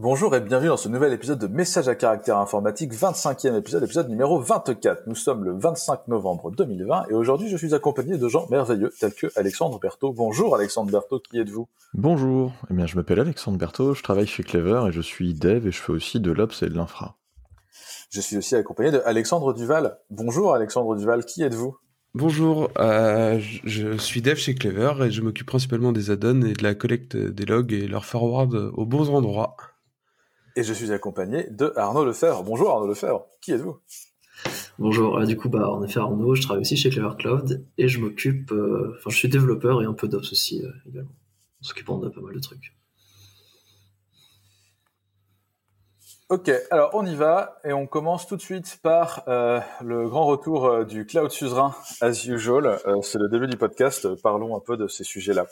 Bonjour et bienvenue dans ce nouvel épisode de Message à caractère informatique, 25e épisode, épisode numéro 24. Nous sommes le 25 novembre 2020 et aujourd'hui je suis accompagné de gens merveilleux tels que Alexandre Berthaud. Bonjour Alexandre Berthaud, qui êtes-vous? Bonjour, eh bien je m'appelle Alexandre Berthaud, je travaille chez Clever et je suis dev et je fais aussi de l'Ops et de l'infra. Je suis aussi accompagné de Alexandre Duval. Bonjour Alexandre Duval, qui êtes-vous? Bonjour, euh, je suis dev chez Clever et je m'occupe principalement des add-ons et de la collecte des logs et leur forward aux bons endroits. Et je suis accompagné de Arnaud Lefebvre. Bonjour Arnaud Lefebvre, qui êtes-vous? Bonjour, euh, du coup, bah, en effet, Arnaud, je travaille aussi chez Clever Cloud et je m'occupe, euh, enfin, je suis développeur et un peu d'ops aussi euh, également, en s'occupant de pas mal de trucs. Ok, alors on y va et on commence tout de suite par le grand retour du cloud suzerain as usual. C'est le début du podcast, parlons un peu de ces sujets-là.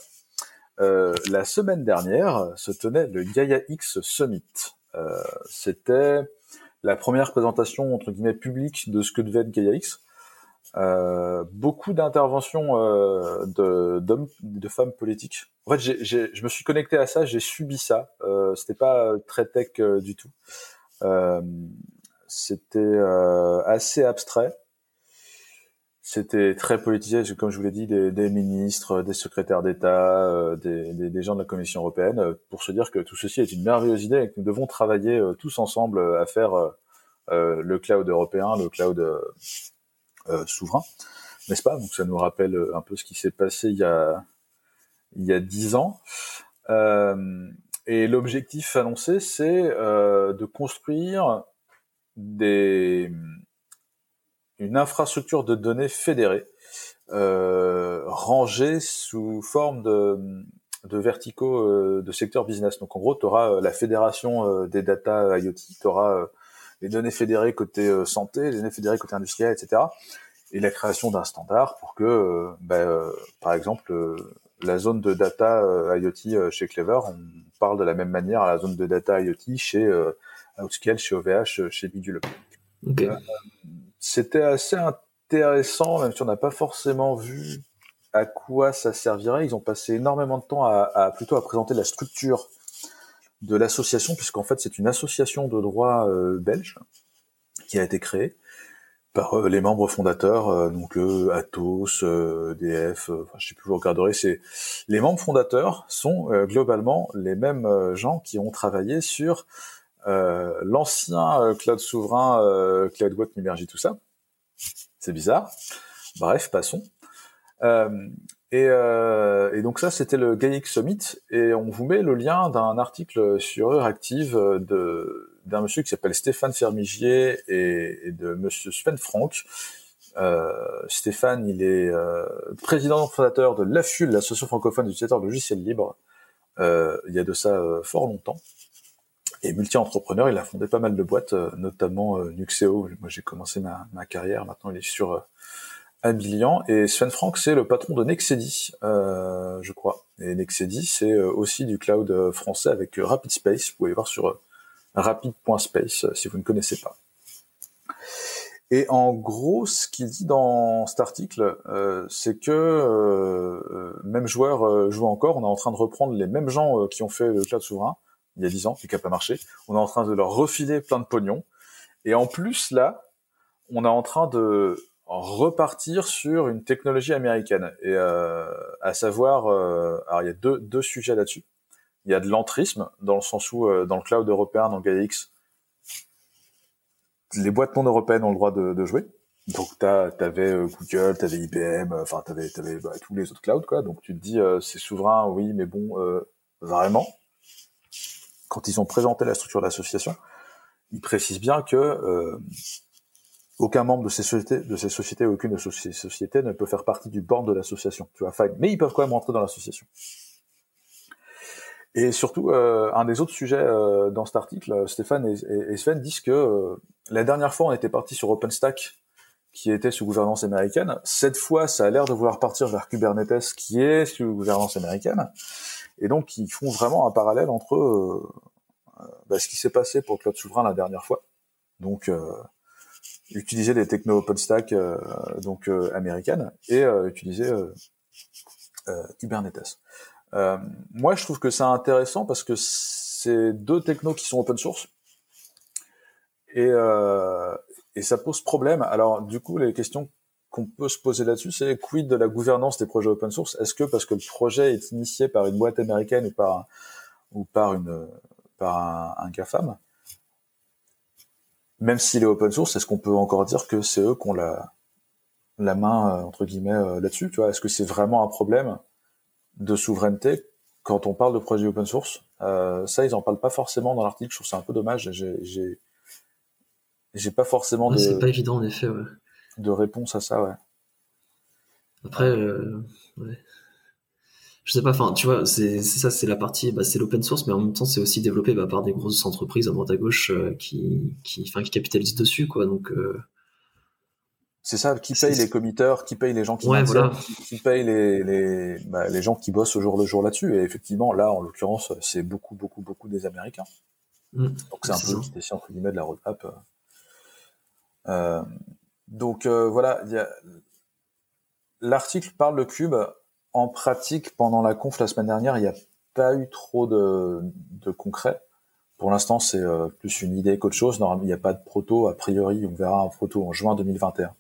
la semaine dernière se tenait le Gaia X Summit. Euh, c'était la première présentation entre guillemets publique de ce que devait être GaiaX. Euh, beaucoup d'interventions euh, de, d'hommes, de femmes politiques. En fait, je me suis connecté à ça, j'ai subi ça. Euh, c'était pas très tech du tout. C'était assez abstrait. C'était très politisé, comme je vous l'ai dit, des, ministres, des secrétaires d'État, euh, des, gens de la Commission européenne, euh, pour se dire que tout ceci est une merveilleuse idée et que nous devons travailler euh, tous ensemble à faire le cloud européen, le cloud souverain, n'est-ce pas? Donc ça nous rappelle un peu ce qui s'est passé il y a il y a dix ans. et l'objectif annoncé, c'est de construire des une infrastructure de données fédérée, euh, rangée sous forme de, de verticaux euh, de secteur business. Donc en gros, tu auras euh, la fédération euh, des data IoT, tu auras les données fédérées côté santé, les données fédérées côté industriel, etc. Et la création d'un standard pour que, bah, par exemple, la zone de data IoT chez Clever, on parle de la même manière à la zone de data IoT chez Outscale, chez OVH, chez Bidule. Okay c'était assez intéressant, même si on n'a pas forcément vu à quoi ça servirait. Ils ont passé énormément de temps à, plutôt à présenter la structure de l'association, puisqu'en fait c'est une association de droit euh, belge qui a été créée par euh, les membres fondateurs, euh, donc Atos, EDF, enfin, je sais plus, vous regarderez. C'est les membres fondateurs sont globalement les mêmes gens qui ont travaillé sur euh, l'ancien euh, cloud souverain, euh, CloudWatch, Nimergy, tout ça. C'est bizarre. Bref, passons. Et, et, donc ça, c'était le GAIX Summit, et on vous met le lien d'un article sur Euractiv de d'un monsieur qui s'appelle Stéphane Fermigier et, de monsieur Sven Franck. Euh, Stéphane, il est euh, président fondateur de l'AFUL, l'association francophone d'utilisateurs de logiciels libres. Euh, il y a de ça fort longtemps et multi-entrepreneur. Il a fondé pas mal de boîtes, euh, notamment euh, Nuxeo. Moi, j'ai commencé ma, carrière. Maintenant, il est sur euh, Abilian. Et Sven Frank, c'est le patron de Nexedi, je crois. Et Nexedi, c'est aussi du cloud français avec Rapid Space. Vous pouvez voir sur rapid.space si vous ne connaissez pas. Et en gros, ce qu'il dit dans cet article, c'est que même joueur joue encore. On est en train de reprendre les mêmes gens qui ont fait le cloud souverain il y a 10 ans, qui n'a pas marché. On est en train de leur refiler plein de pognon. Et en plus, là, on est en train de repartir sur une technologie américaine. Et euh, à savoir, euh, alors il y a deux, deux sujets là-dessus. Il y a de l'entrisme, dans le sens où, euh, dans le cloud européen, dans GaiaX, les boîtes non européennes ont le droit de, de jouer. Donc tu avais euh, Google, tu avais IBM, enfin tu avais, bah, tous les autres clouds, quoi. Donc tu te dis, euh, c'est souverain, oui, mais bon, vraiment quand ils ont présenté la structure de l'association, ils précisent bien que euh, aucun membre de ces sociétés, de ces sociétés, aucune de ces sociétés ne peut faire partie du board de l'association. Tu vois, fine. Mais ils peuvent quand même rentrer dans l'association. Et surtout, euh, un des autres sujets euh, dans cet article, Stéphane et, Sven disent que la dernière fois, on était parti sur OpenStack, qui était sous gouvernance américaine. Cette fois, ça a l'air de vouloir partir vers Kubernetes, qui est sous gouvernance américaine. Et donc, ils font vraiment un parallèle entre euh, bah, ce qui s'est passé pour Cloud Souverain la dernière fois. Donc, euh, utiliser des techno OpenStack euh, donc américaines et utiliser Kubernetes. moi, je trouve que c'est intéressant parce que c'est deux technos qui sont open source. Et, euh, et ça pose problème. Alors, du coup, les questions qu'on peut se poser là-dessus, c'est quid de la gouvernance des projets open source? Est-ce que parce que le projet est initié par une boîte américaine ou par ou par une par un, un GAFAM, même s'il est open source, est-ce qu'on peut encore dire que c'est eux qui ont la la main entre guillemets euh, là-dessus Tu vois, est-ce que c'est vraiment un problème de souveraineté quand on parle de projets open source? Euh, Ça, ils en parlent pas forcément dans l'article. Je trouve ça un peu dommage. J'ai j'ai pas forcément Ouais, de, c'est pas évident en effet. Ouais. De réponse à ça. Ouais. Après, euh, ouais. je sais pas. Enfin, tu vois, c'est ça, c'est la partie, bah, c'est l'open source, mais en même temps, c'est aussi développé bah, par des grosses entreprises à droite à gauche euh, qui, qui, qui capitalisent dessus, quoi. Donc, euh, C'est ça, qui paye les committeurs, qui paye les gens qui Ouais, maintiennent, voilà. qui, qui paye les, les, bah, les gens qui bossent au jour le jour là-dessus. Et effectivement, là, en l'occurrence, c'est beaucoup, beaucoup, beaucoup des Américains. mm, Donc c'est un peu entre guillemets de la roadmap. euh. Donc euh, voilà, l'article parle de Cube. En pratique, pendant la conf la semaine dernière, il n'y a pas eu trop de, de concret. Pour l'instant, c'est euh, plus une idée qu'autre chose. Il n'y a pas de proto. A priori, on verra un proto en juin 2021.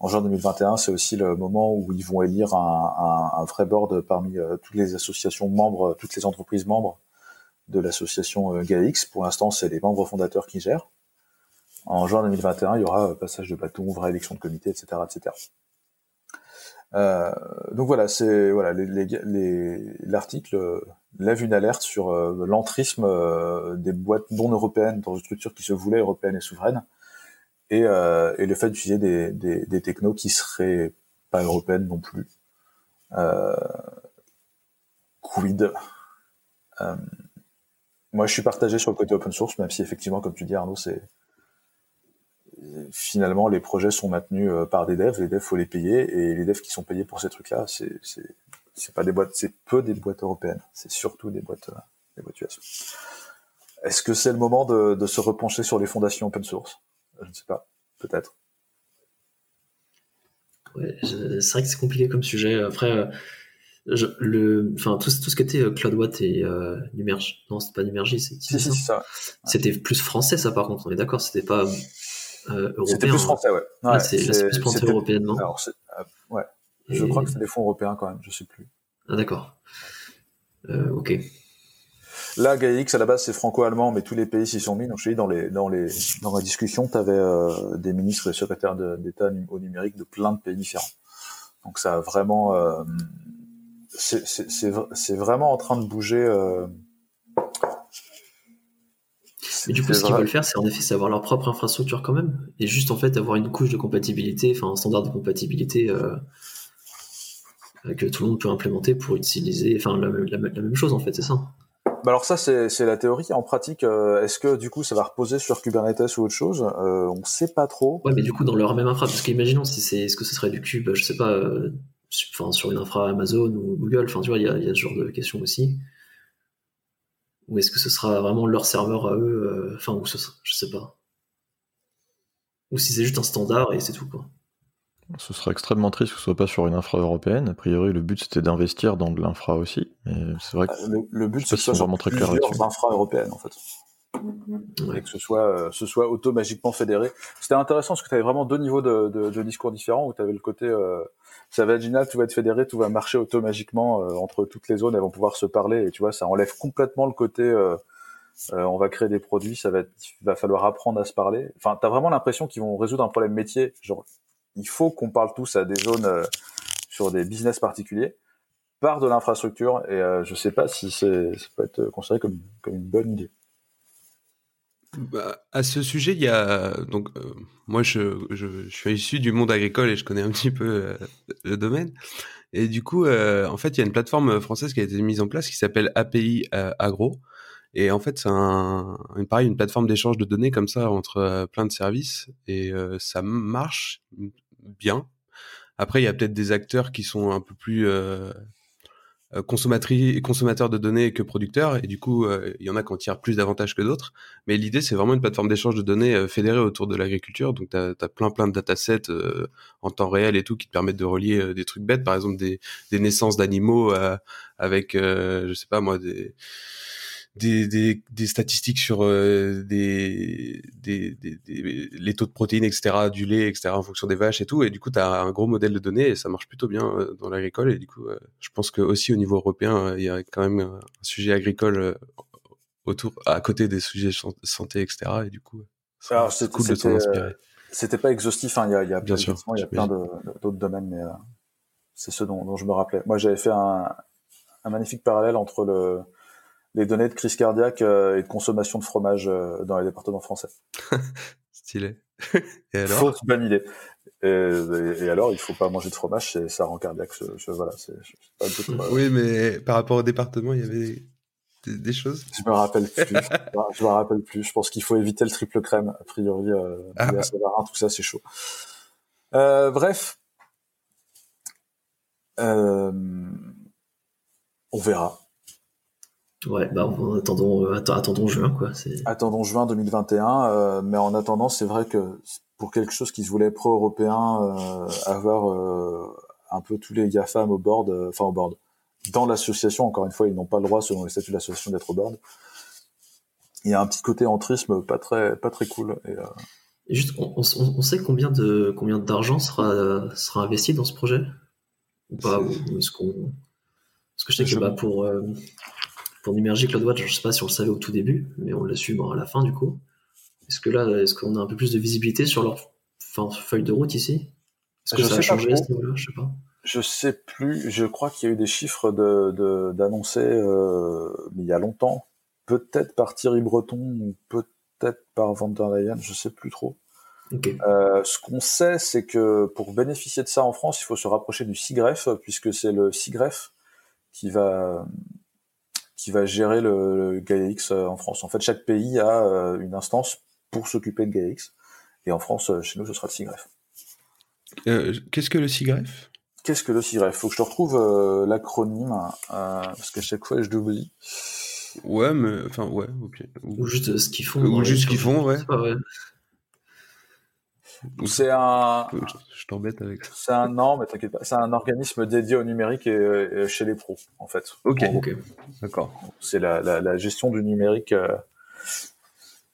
En juin 2021, c'est aussi le moment où ils vont élire un, un, vrai board parmi euh, toutes les associations membres, toutes les entreprises membres de l'association GAIX. Pour l'instant, c'est les membres fondateurs qui gèrent. En juin 2021, il y aura euh, passage de bâton, vraie élection de comité, etc., etc. Euh, donc voilà, c'est voilà, l'article euh, lève une alerte sur l'entrisme des boîtes non européennes dans une structure qui se voulait européenne et souveraine, et, et le fait d'utiliser des, des, technos qui seraient pas européennes non plus. Quid Moi, je suis partagé sur le côté open source, même si effectivement, comme tu dis, Arnaud, c'est finalement les projets sont maintenus euh, par des devs. Les devs, faut les payer, et les devs qui sont payés pour ces trucs-là, c'est pas des boîtes, c'est peu des boîtes européennes. C'est surtout des boîtes euh, des boîtes US. Est-ce que c'est le moment de, de se repencher sur les fondations open source? Je ne sais pas, peut-être. Ouais, c'est vrai que c'est compliqué comme sujet. Après, euh, je, le, enfin, tout, tout ce qui était CloudWatt et euh, Numergy, non, c'était pas Numergy, c'est Si, si, ça. c'est ça. C'était plus français, ça, par contre, on est d'accord, c'était pas euh, européen. C'était plus hein. français, ouais. Ouais, Ouais, c'est là, c'est plus c'était- européennement. Alors, euh, ouais, je crois que c'est des fonds européens quand même, je sais plus. Ah, d'accord. Euh, ok. Là, GAIX, à la base, c'est franco-allemand, mais tous les pays s'y sont mis. Donc, je dis, dans les, dans les, dans la discussion, tu avais euh, des ministres et secrétaires d'État au numérique de plein de pays différents. Donc, ça a vraiment, euh, c'est c'est- c'est v- c'est vraiment en train de bouger. Euh, Mais du coup, ce qu'ils veulent faire, c'est en effet, c'est avoir leur propre infrastructure quand même, et juste en fait avoir une couche de compatibilité, enfin un standard de compatibilité euh, que tout le monde peut implémenter pour utiliser, enfin la, la- la même chose en fait, c'est ça. Bah alors ça, c'est la théorie. En pratique, euh, est-ce que du coup, ça va reposer sur Kubernetes ou autre chose? Euh, On sait pas trop. Ouais, mais du coup dans leur même infra, parce qu'imaginons si c'est, est-ce que ce serait du cube, je sais pas, euh, sur une infra Amazon ou Google, enfin tu vois, il y a, il y a ce genre de questions aussi. Ou est-ce que ce sera vraiment leur serveur à eux, euh, enfin ou ce sera- je sais pas. Ou si c'est juste un standard et c'est tout quoi. Ce serait extrêmement triste que ce soit pas sur une infra européenne. A priori, le but c'était d'investir dans de l'infra aussi. Mais c'est vrai que Euh, Le, le but, c'est que ce soit va montrer clair infra européennes, en fait. Ouais. et que ce soit, euh, ce soit automatiquement fédéré. C'était intéressant parce que tu avais vraiment deux niveaux de, de, de discours différents où tu avais le côté euh, ça va être génial, tout va être fédéré, tout va marcher automatiquement euh, entre toutes les zones, elles vont pouvoir se parler et tu vois, ça enlève complètement le côté euh, euh, on va créer des produits, ça va être, va falloir apprendre à se parler. Enfin, tu as vraiment l'impression qu'ils vont résoudre un problème métier, genre il faut qu'on parle tous à des zones euh, sur des business particuliers par de l'infrastructure et euh, je sais pas si c'est ça peut être considéré comme, comme une bonne idée. Bah, à ce sujet, il y a donc euh, moi je, je, je suis issu du monde agricole et je connais un petit peu euh, le domaine. Et du coup, euh, en fait, il y a une plateforme française qui a été mise en place qui s'appelle API euh, Agro. Et en fait, c'est un, pareil, une plateforme d'échange de données comme ça entre euh, plein de services et ça marche bien. Après, il y a peut-être des acteurs qui sont un peu plus euh, consommateurs de données que producteurs et du coup, euh, il y en a qui en tirent plus d'avantages que d'autres. Mais l'idée, c'est vraiment une plateforme d'échange de données euh, fédérée autour de l'agriculture. Donc, tu as, plein plein de datasets en temps réel et tout qui te permettent de relier des trucs bêtes, par exemple des, des naissances d'animaux avec, je sais pas moi, des des, des, des statistiques sur euh, des, des, les taux de protéines, etc., du lait, etc., en fonction des vaches et tout. Et du coup, tu as un gros modèle de données et ça marche plutôt bien euh, dans l'agricole. Et du coup, euh, je pense que aussi au niveau européen, il y a quand même un sujet agricole autour, à côté des sujets santé, etc. Et du coup, c'est cool de s'en inspirer. C'était pas exhaustif, hein. il y a, il y a, bien sûr, il y a plein d'autres domaines, mais c'est ce dont, dont, je me rappelais. Moi, j'avais fait un, un magnifique parallèle entre le, les données de crise cardiaque euh, et de consommation de fromage euh, dans les départements français. Stylé. et alors? Fausse bonne idée. Et, et, alors, il faut pas manger de fromage, ça rend cardiaque. Je, je voilà, c'est pas Oui, mais par rapport au département, il y avait des, des choses? Je me rappelle plus. je me rappelle plus. Je pense qu'il faut éviter le triple crème. A priori, euh, ah. tout ça, c'est chaud. Euh, bref. Euh, on verra. Ouais, bah attendons, euh, attendons juin quoi. Attendons juin 2021, euh, mais en attendant, c'est vrai que pour quelque chose qui se voulait pro-européen, euh, avoir un peu tous les GAFAM au board, enfin au board, dans l'association, encore une fois, ils n'ont pas le droit selon les statuts de l'association d'être au board. Il y a un petit côté entrisme pas très, pas très cool. Et, juste, on, sait combien de combien d'argent sera sera investi dans ce projet? Ou pas est-ce qu'on parce que je sais que bah, pour pour Numergy CloudWatch, je ne sais pas si on le savait au tout début, mais on l'a su à la fin du coup. Est-ce que là, est-ce qu'on a un peu plus de visibilité sur leur feuille de route ici? Est-ce que ça a changé à ce niveau-là? Je sais pas. Je sais plus. Je crois qu'il y a eu des chiffres de, d'annoncer, euh, il y a longtemps. Peut-être par Thierry Breton ou peut-être par Van der Leyen, je sais plus trop. Euh, ce qu'on sait, c'est que pour bénéficier de ça en France, il faut se rapprocher du SIGREF, puisque c'est le SIGREF qui va qui va gérer le, GaiaX euh, en France. En fait, chaque pays a euh, une instance pour s'occuper de GaiaX. Et en France, euh, chez nous, ce sera le SIGREF. Qu'est-ce que le SIGREF? Qu'est-ce que le SIGREF? Faut que je te retrouve l'acronyme, parce qu'à chaque fois, je l'oublie. Ouais, mais enfin, ouais, ok. Ou, juste ce qu'ils font. Ou juste ce qu'ils font, ouais. C'est un. Je t'embête avec ça. C'est un non, mais t'inquiète pas. C'est un organisme dédié au numérique et, chez les pros, en fait. Ok. D'accord. C'est la, la, la, gestion du numérique. Euh,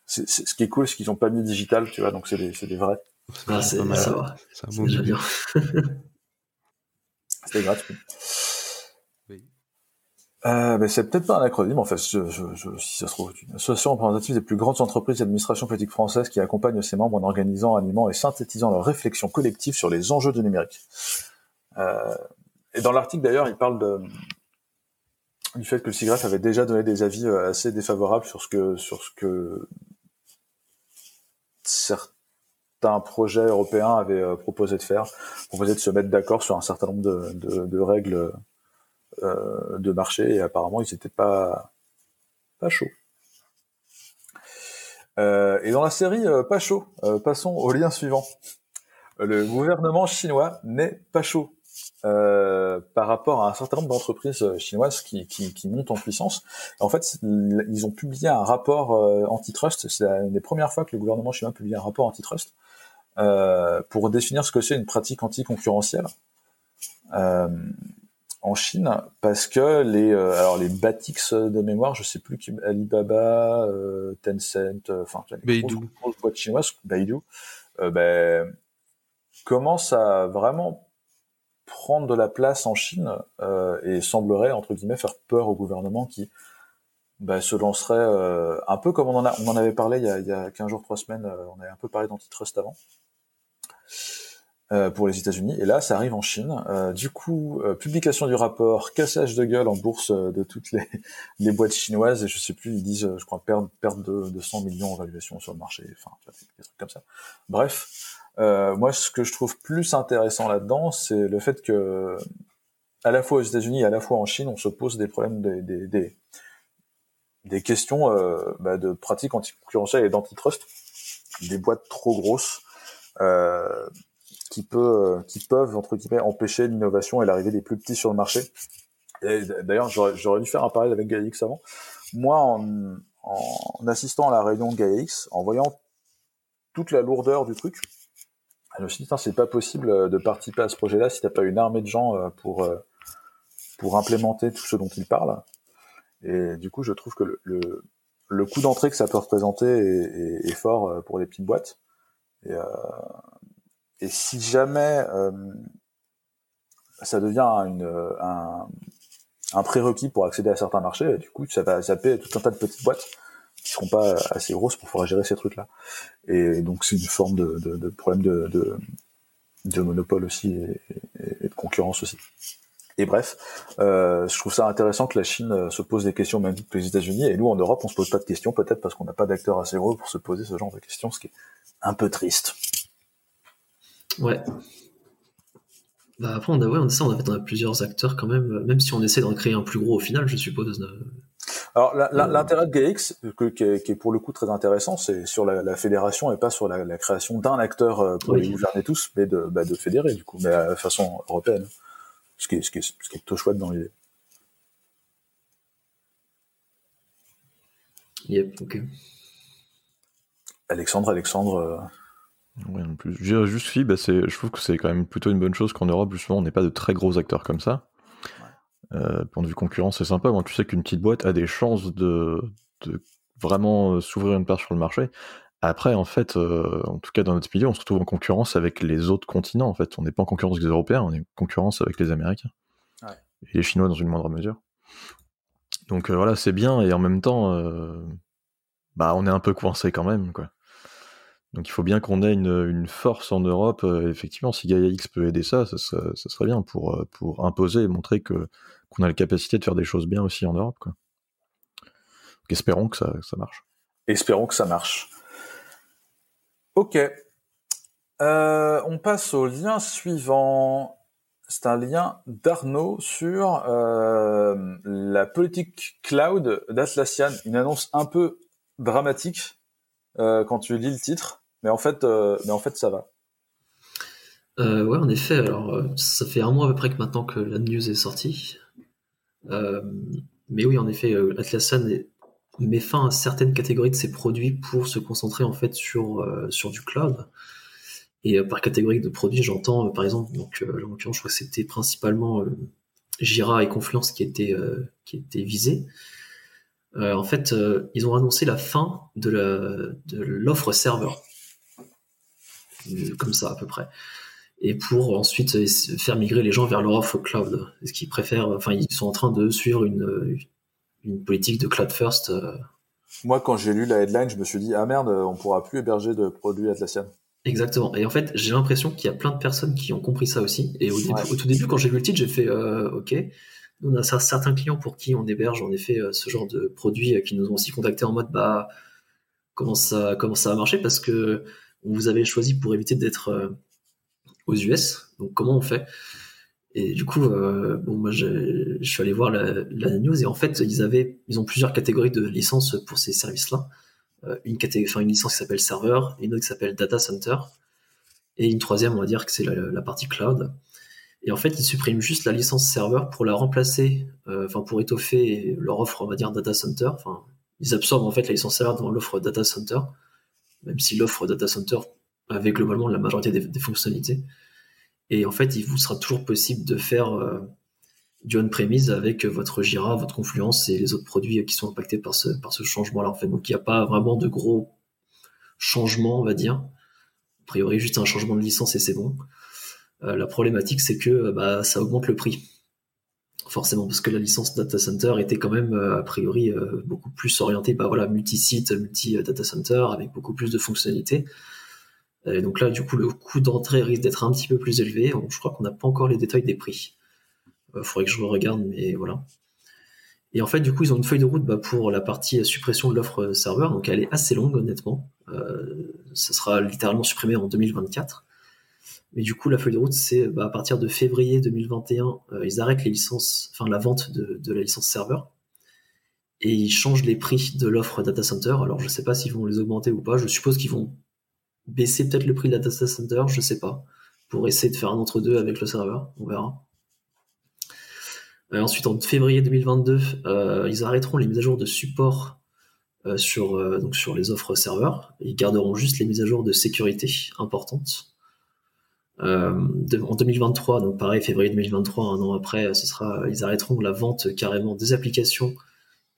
c'est, ce qui est cool, c'est qu'ils ont pas mis digital, tu vois, donc c'est des, c'est des vrais. Ah, c'est, ça va. C'est un bon bien. C'était gratuit. Euh, mais c'est peut-être pas un acronyme, en fait, je, je, je, si ça se trouve. Une association représentative des plus grandes entreprises d'administration politique française qui accompagne ses membres en organisant, animant et synthétisant leurs réflexions collectives sur les enjeux du numérique. Euh, et dans l'article, d'ailleurs, il parle de, du fait que le SIGREF avait déjà donné des avis euh, assez défavorables sur ce que, sur ce que certains projets européens avaient euh, proposé de faire, proposé de se mettre d'accord sur un certain nombre de, de, de règles euh, de marché et apparemment ils n'étaient pas pas chauds. Euh, et dans la série euh, pas chaud, passons au lien suivant. Le gouvernement chinois n'est pas chaud par rapport à un certain nombre d'entreprises chinoises qui, qui, montent en puissance. En fait, ils ont publié un rapport antitrust. C'est une des premières fois que le gouvernement chinois publie un rapport antitrust pour définir ce que c'est une pratique anticoncurrentielle en Chine parce que les euh, alors les Batix de mémoire, je sais plus qui Alibaba, euh, Tencent, euh, enfin les grosses, boîtes chinoises, Baidu, ben commence à vraiment prendre de la place en Chine et semblerait entre guillemets faire peur au gouvernement qui ben, se lancerait un peu comme on en a on en avait parlé il y a, il y a 15 jours, 3 semaines, on avait un peu parlé d'antitrust avant. Euh, pour les États-Unis. Et là, ça arrive en Chine. Euh, du coup, euh, publication du rapport, cassage de gueule en bourse de toutes les, les, boîtes chinoises. Et je sais plus, ils disent, je crois, perdre, perte de, de 100 millions en valuation sur le marché. Enfin, des trucs comme ça. Bref, moi, ce que je trouve plus intéressant là-dedans, c'est le fait que, à la fois aux États-Unis et à la fois en Chine, on se pose des problèmes des, des, des, des questions bah, de pratiques anticoncurrentielles et d'antitrust. Des boîtes trop grosses. Euh, qui peut, euh, qui peuvent entre guillemets empêcher l'innovation et l'arrivée des plus petits sur le marché. D'ailleurs, j'aurais dû faire un parallèle avec GaiaX avant. Moi, en, assistant à la réunion de en voyant toute la lourdeur du truc, je me suis dit, c'est pas possible euh, de participer à ce projet-là si t'as pas une armée de gens euh, pour pour implémenter tout ce dont il parle. Et du coup, je trouve que le, le, coût d'entrée que ça peut représenter est, fort pour les petites boîtes. Et, et si jamais euh, ça devient une, un, un prérequis pour accéder à certains marchés, du coup, ça va zapper tout un tas de petites boîtes qui seront pas assez grosses pour pouvoir gérer ces trucs-là. Et donc, c'est une forme de, de, de problème de, de, de, monopole aussi et, de concurrence aussi. Et bref, euh, je trouve ça intéressant que la Chine euh, se pose des questions même que les États-Unis. Et nous, en Europe, on se pose pas de questions, peut-être parce qu'on n'a pas d'acteurs assez gros pour se poser ce genre de questions, ce qui est un peu triste. Ouais. Bah après, on a, ouais, on a ça, on a, on a plusieurs acteurs quand même, même si on essaie d'en créer un plus gros au final, je suppose. Alors l'intérêt de GX, que, qui, est, pour le coup très intéressant, c'est sur la, la, fédération et pas sur la, la création d'un acteur euh, pour oui. les gouverner tous, mais de, bah, de fédérer du coup, mais de façon européenne. Ce qui est, ce qui est, ce qui est plutôt chouette dans l'idée. Yep, ok. Alexandre, Alexandre. Rien de plus. Je dirais juste si, bah je trouve que c'est quand même plutôt une bonne chose qu'en Europe, justement, on n'est pas de très gros acteurs comme ça. Euh, point de vue concurrence, c'est sympa. Tu sais qu'une petite boîte a des chances de, de vraiment euh, s'ouvrir une part sur le marché. Après, en fait, euh, en tout cas dans notre milieu, on se retrouve en concurrence avec les autres continents. En fait, on n'est pas en concurrence avec les Européens, on est en concurrence avec les Américains ouais. et les Chinois dans une moindre mesure. Donc euh, voilà, c'est bien et en même temps, bah, on est un peu coincé quand même, quoi. Donc il faut bien qu'on ait une, force en Europe. Euh, effectivement, si Gaia X peut aider ça, ça, serait bien pour, euh, pour imposer et montrer que qu'on a la capacité de faire des choses bien aussi en Europe. Donc, espérons que ça, marche. Espérons que ça marche. Ok. Euh, on passe au lien suivant. C'est un lien d'Arnaud sur la politique cloud d'Atlassian. Une annonce un peu dramatique quand tu lis le titre, mais en fait, euh, mais en fait, ça va. Euh, ouais, en effet. Alors, ça fait un mois à peu près que maintenant que la news est sortie. mais oui, en effet, Atlassian est, met fin à certaines catégories de ses produits pour se concentrer en fait sur sur du cloud. Et par catégorie de produits, j'entends par exemple, donc en l'occurrence, je crois que c'était principalement Jira et Confluence qui étaient qui étaient visés. Euh, en fait, euh, ils ont annoncé la fin de l'offre serveur. Euh, comme ça, à peu près. Et pour ensuite faire migrer les gens vers leur offre cloud. Ce qu'ils préfèrent, enfin, ils sont en train de suivre une, une politique de cloud first. Moi, quand j'ai lu la headline, je me suis dit, ah merde, on pourra plus héberger de produits Atlassian. Exactement. Et en fait, j'ai l'impression qu'il y a plein de personnes qui ont compris ça aussi. Et au, début, ouais. au tout début, quand j'ai vu le titre, j'ai fait, euh, ok. On a certains clients pour qui on héberge en effet ce genre de produits qui nous ont aussi contacté en mode bah comment ça comment ça va marcher parce que vous avait choisi pour éviter d'être aux US donc comment on fait? Et du coup euh, bon moi je suis allé voir la, news et en fait ils avaient ils ont plusieurs catégories de licences pour ces services là une catégorie enfin une licence qui s'appelle serveur une autre qui s'appelle data center et une troisième on va dire que c'est la, partie cloud. Et en fait, ils suppriment juste la licence serveur pour la remplacer, euh, enfin pour étoffer leur offre, on va dire data center. Enfin, ils absorbent en fait la licence serveur dans l'offre data center, même si l'offre data center avait globalement la majorité des, fonctionnalités. Et en fait, il vous sera toujours possible de faire euh, du on-premise avec votre Jira, votre Confluence et les autres produits qui sont impactés par ce, par ce changement-là. En fait, donc il n'y a pas vraiment de gros changements, on va dire. A priori, juste un changement de licence et c'est bon. Euh, la problématique, c'est que bah, ça augmente le prix. Forcément, parce que la licence data center était quand même euh, a priori euh, beaucoup plus orientée, bah voilà, multi-site, multi-data center, avec beaucoup plus de fonctionnalités. Et donc là, du coup, le coût d'entrée risque d'être un petit peu plus élevé. Je crois qu'on n'a pas encore les détails des prix. Il faudrait que je regarde, mais voilà. Et en fait, du coup, ils ont une feuille de route bah, pour la partie suppression de l'offre serveur. Donc, elle est assez longue, honnêtement. Euh, ça sera littéralement supprimé en 2024. Mais du coup, la feuille de route, c'est bah, à partir de février 2021, euh, ils arrêtent la vente de, la licence serveur, et ils changent les prix de l'offre data center. Alors, je sais pas s'ils vont les augmenter ou pas. Je suppose qu'ils vont baisser peut-être le prix de la data center, je sais pas, pour essayer de faire un entre deux avec le serveur. On verra. Et ensuite, en février 2022, euh, ils arrêteront les mises à jour de support euh, sur, euh, donc sur les offres serveurs. Ils garderont juste les mises à jour de sécurité importantes. Euh, en 2023, donc pareil, février 2023, un an après, ce sera, ils arrêteront la vente carrément des applications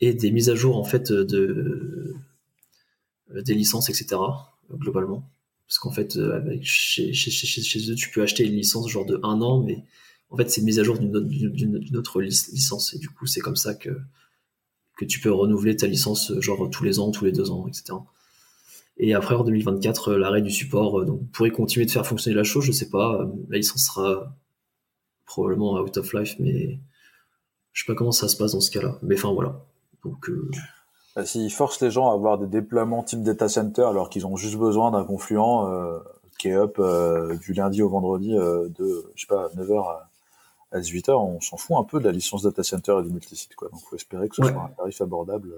et des mises à jour en fait de des licences, etc. Globalement, parce qu'en fait, chez, eux, tu peux acheter une licence genre de un an, mais en fait, c'est mise à jour d'une autre licence, et du coup, c'est comme ça que que tu peux renouveler ta licence genre tous les ans, tous les deux ans, etc. Et après, en 2024, l'arrêt du support, donc vous pourrez continuer de faire fonctionner la chose, je sais pas, la licence sera probablement out of life, mais je sais pas comment ça se passe dans ce cas-là. Mais enfin, voilà. Donc, euh... bah, S'ils forcent les gens à avoir des déploiements type data center alors qu'ils ont juste besoin d'un confluent euh, qui est up euh, du lundi au vendredi euh, de, je sais pas, 9h à, 18h, on s'en fout un peu de la licence data center et du multisite, quoi. Donc, faut espérer que ce soit un tarif abordable.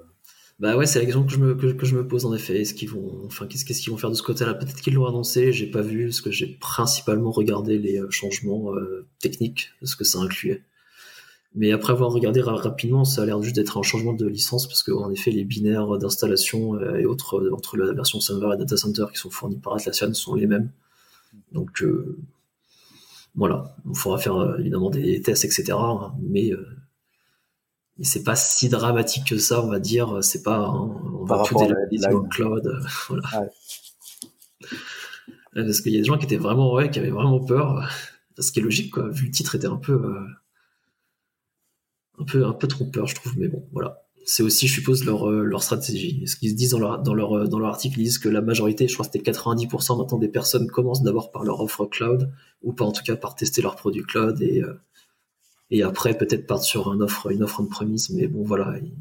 Bah ouais, c'est la question que je me, que, je me pose en effet. Est-ce qu'ils vont, enfin, qu'est-ce qu'ils vont faire de ce côté-là? Peut-être qu'ils l'ont annoncé. J'ai pas vu, parce que j'ai principalement regardé les changements euh, techniques, ce que ça incluait. Mais après avoir regardé rapidement, ça a l'air juste d'être un changement de licence parce qu'en effet, les binaires d'installation euh, et autres euh, entre la version serveur et data center qui sont fournis par Atlassian sont les mêmes. Donc euh, voilà, il faudra faire évidemment des tests, etc. Mais, mais c'est pas si dramatique que ça, on va dire. C'est pas, hein, on va que délocaliser dans le cloud. voilà. Parce qu'il y a des gens qui étaient vraiment, ouais, qui avaient vraiment peur. Ce qui est logique, quoi, vu le titre était un peu un peu, un peu trompeur, je trouve. Mais bon, voilà. C'est aussi, je suppose, leur, euh, leur stratégie. Ce qu'ils se disent dans leur, dans, leur, euh, dans leur article, ils disent que la majorité, je crois que c'était 90% maintenant des personnes commencent d'abord par leur offre cloud, ou pas en tout cas par tester leur produit cloud, et, euh, et après peut-être partent sur une offre, une offre on-premise. Mais bon, voilà, ils,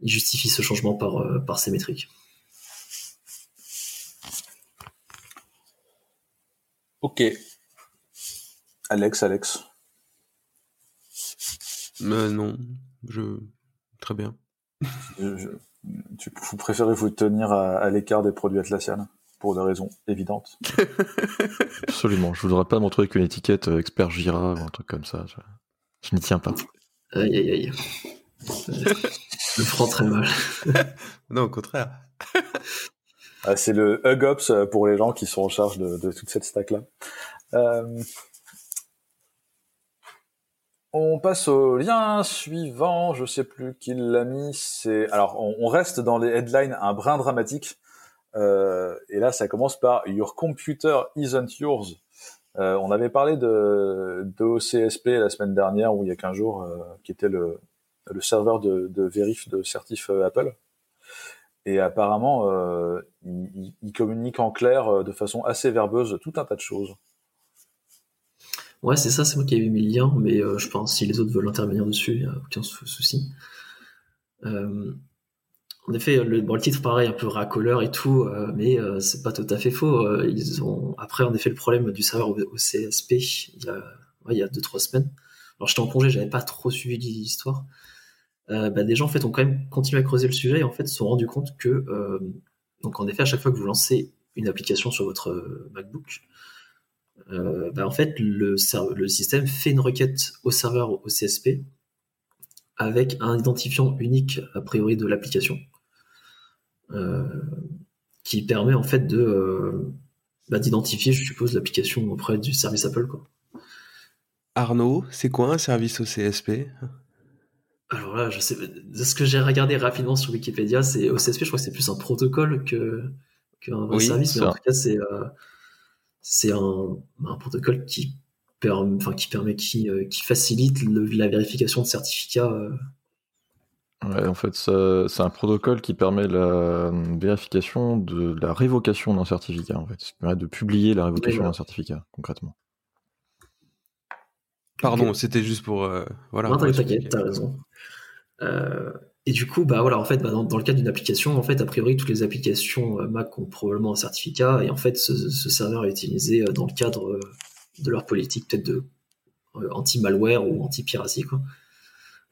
ils, justifient ce changement par, par ces métriques. Ok. Alex, Alex. Euh, non, je très bien. je... Tu, vous préférez vous tenir à, l'écart des produits Atlassian? Pour des raisons évidentes. Absolument. Je voudrais pas montrer qu'une étiquette euh, expert Jira ou un truc comme ça. Je, n'y tiens pas. Aïe aïe aïe. je me prends très mal. non, au contraire. Ah, c'est le HugOps pour les gens qui sont en charge de, de toute cette stack là. Euh, on passe au lien suivant, je sais plus qui l'a mis. C'est alors on, reste dans les headlines un brin dramatique. Euh, et là, ça commence par Your computer isn't yours. Euh, on avait parlé de d'OCSP la semaine dernière ou il y a 15 jours, euh, qui était le, serveur de, de vérif de certif Apple. Et apparemment, il, il, communique en clair de façon assez verbeuse tout un tas de choses. Ouais, c'est ça, c'est moi qui avais mis le lien, mais euh, je pense si les autres veulent intervenir dessus, il n'y a aucun souci. Euh, en effet, le, titre pareil, un peu racoleur et tout, euh, mais c'est pas tout à fait faux. ils ont après en effet le problème du serveur au, CSP il y a ouais, il y a deux trois semaines. Alors j'étais en congé, j'avais pas trop suivi l'histoire. bah, des gens en fait ont quand même continué à creuser le sujet et en fait se sont rendus compte que donc en effet à chaque fois que vous lancez une application sur votre MacBook, euh, bah, en fait, le, le, système fait une requête au serveur au CSP avec un identifiant unique a priori de l'application euh, qui permet en fait de euh, bah, d'identifier, je suppose, l'application auprès du service Apple. Quoi. Arnaud, c'est quoi un service au CSP alors là, je sais, de ce que j'ai regardé rapidement sur Wikipédia, c'est OCSP, je crois que c'est plus un protocole que qu'un service, mais en tout cas, c'est c'est un, protocole qui, enfin, qui permet, qui, euh, qui facilite la vérification de certificats. Euh. Ouais, en fait, c'est un protocole qui permet la vérification de la révocation d'un certificat, en fait. Ça permet de publier la révocation d'un certificat, concrètement. Pardon, c'était juste pour. Euh, voilà. Non, t'inquiète, t'as raison. Euh, et du coup, bah voilà, en fait, bah, dans, le cadre d'une application, en fait, a priori, toutes les applications euh, Mac ont probablement un certificat, et en fait, ce, serveur est utilisé dans le cadre de leur politique, peut-être de anti-malware ou anti-piracy, quoi.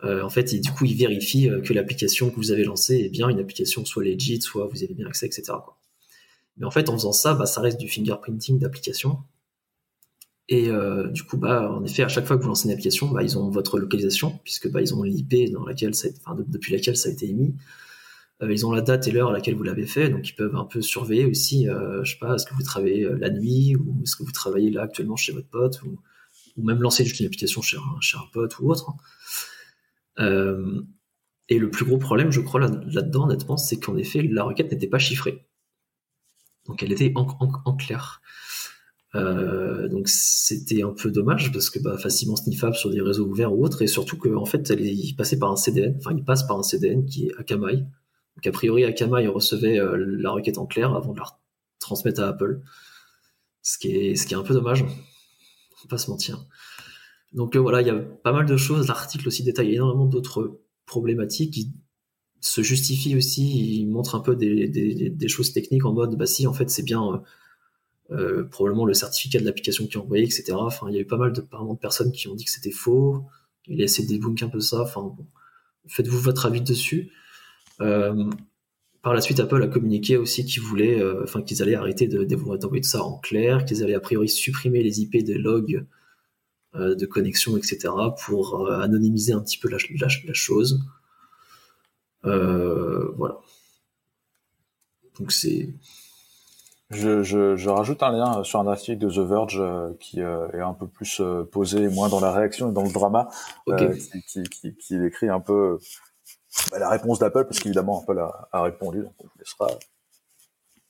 En fait, du coup, il vérifie que l'application que vous avez lancée est bien une application soit legit, soit vous avez bien accès, etc. Mais en fait, en faisant ça, bah, ça reste du fingerprinting d'application. Et euh, du coup, bah, en effet, à chaque fois que vous lancez une application, bah, ils ont votre localisation, puisque ils ont l'IP dans laquelle depuis laquelle ça a été émis. Euh, ils ont la date et l'heure à laquelle vous l'avez fait, donc ils peuvent un peu surveiller aussi, euh, je sais pas, est-ce que vous travaillez euh, la nuit, ou est-ce que vous travaillez là actuellement chez votre pote, ou, même lancer juste une application chez un, chez un pote ou autre. Euh, Et le plus gros problème, je crois, là-dedans, honnêtement, c'est qu'en effet, la requête n'était pas chiffrée. Donc elle était en, clair. Euh, donc c'était un peu dommage parce que bah, facilement sniffable sur des réseaux ouverts ou autres, et surtout qu'en en fait, elle est passée par un CDN, enfin il passe par un CDN qui est Akamai. Donc a priori, Akamai recevait euh, la requête en clair avant de la transmettre à Apple. Ce qui est, ce qui est un peu dommage. Faut pas se mentir. Donc euh, voilà, il y a pas mal de choses. L'article aussi détaille énormément d'autres problématiques. Il se justifie aussi, il montre un peu des, choses techniques en mode, bah si, en fait, c'est bien euh, euh, probablement le certificat de l'application qui est envoyé, etc. Enfin, il y a eu pas mal de, de personnes qui ont dit que c'était faux. Il a essayé de débunker un peu ça. Enfin, faites-vous votre avis dessus. par la suite, Apple a communiqué aussi qu'ils voulaient, enfin, qu'ils allaient arrêter de, d'envoyer tout ça en clair, qu'ils allaient a priori supprimer les IP des logs de connexion, etc., pour euh, anonymiser un petit peu la, chose. Euh, voilà. Donc c'est. Je, rajoute un lien sur un article de The Verge qui est un peu plus posé, moins dans la réaction et dans le drama, qui, écrit un peu bah, la réponse d'Apple, parce qu'évidemment Apple a, répondu, donc on laissera.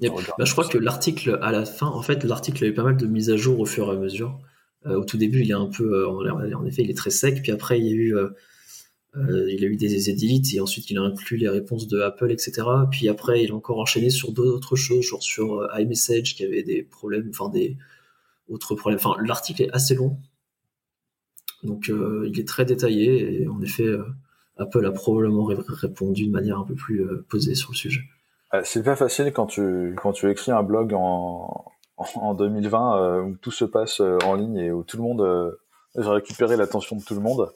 Bah, je crois que l'article, à la fin, en fait, l'article a eu pas mal de mises à jour au fur et à mesure. Euh, au tout début, il est un peu, euh, en effet, il est très sec. Puis après, il y a eu, euh, il a eu des édits et ensuite il a inclus les réponses de Apple, etc. Puis après, il a encore enchaîné sur d'autres choses, genre sur iMessage qui avait des problèmes, enfin des autres problèmes. Enfin, l'article est assez long, donc il est très détaillé et en effet, Apple a probablement répondu de manière un peu plus posée sur le sujet. C'est pas facile quand tu quand tu écris un blog en en 2020 euh, où tout se passe euh, en ligne et où tout le monde euh, j'ai récupéré l'attention de tout le monde.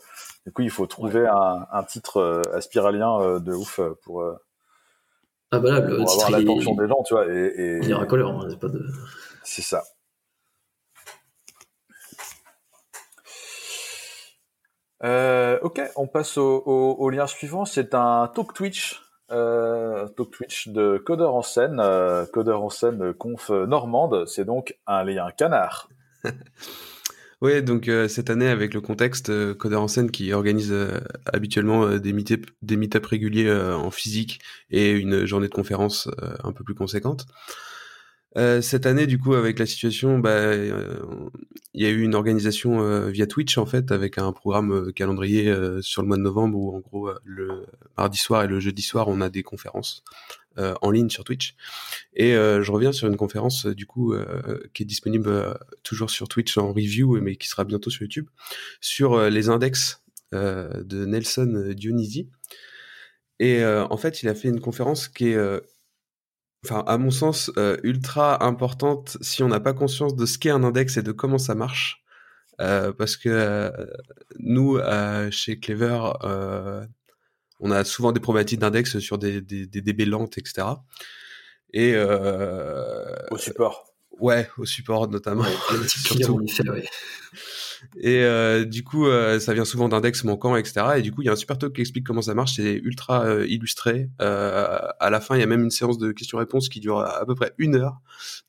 Du coup, il faut trouver un, un, titre aspiralien de ouf pour, ah bah là, le pour avoir l'attention des gens, tu vois. Et, et... Il y a un hein, c'est pas de. C'est ça. Euh, ok, on passe au, au, au lien suivant. C'est un talk Twitch euh, talk Twitch de Codeur en scène, euh, Codeur en scène conf normande, c'est donc un lien canard. oui, donc euh, cette année avec le contexte, euh, Codeur en scène qui organise habituellement des meet des meet réguliers en physique et une journée de conférence un peu plus conséquente. Euh, cette année, du coup, avec la situation, bah, euh, il y a eu une organisation euh, via Twitch en fait, avec un programme calendrier sur le mois de novembre où, en gros, le mardi soir et le jeudi soir, on a des conférences en ligne sur Twitch. Et je reviens sur une conférence du coup qui est disponible toujours sur Twitch en review, mais qui sera bientôt sur YouTube, sur les index de Nelson Dionisi. Et en fait, il a fait une conférence qui est enfin à mon sens euh, ultra importante si on n'a pas conscience de ce qu'est un index et de comment ça marche. Euh, parce que euh, nous chez Clever on a souvent des problématiques d'index sur des, des, des DB lentes etc et au support ouais au support notamment surtout et euh, du coup, euh, ça vient souvent d'index manquants, etc. Et du coup, il y a un super talk qui explique comment ça marche. C'est ultra euh, illustré. à la fin, il y a même une séance de questions-réponses qui dure à, peu près une heure.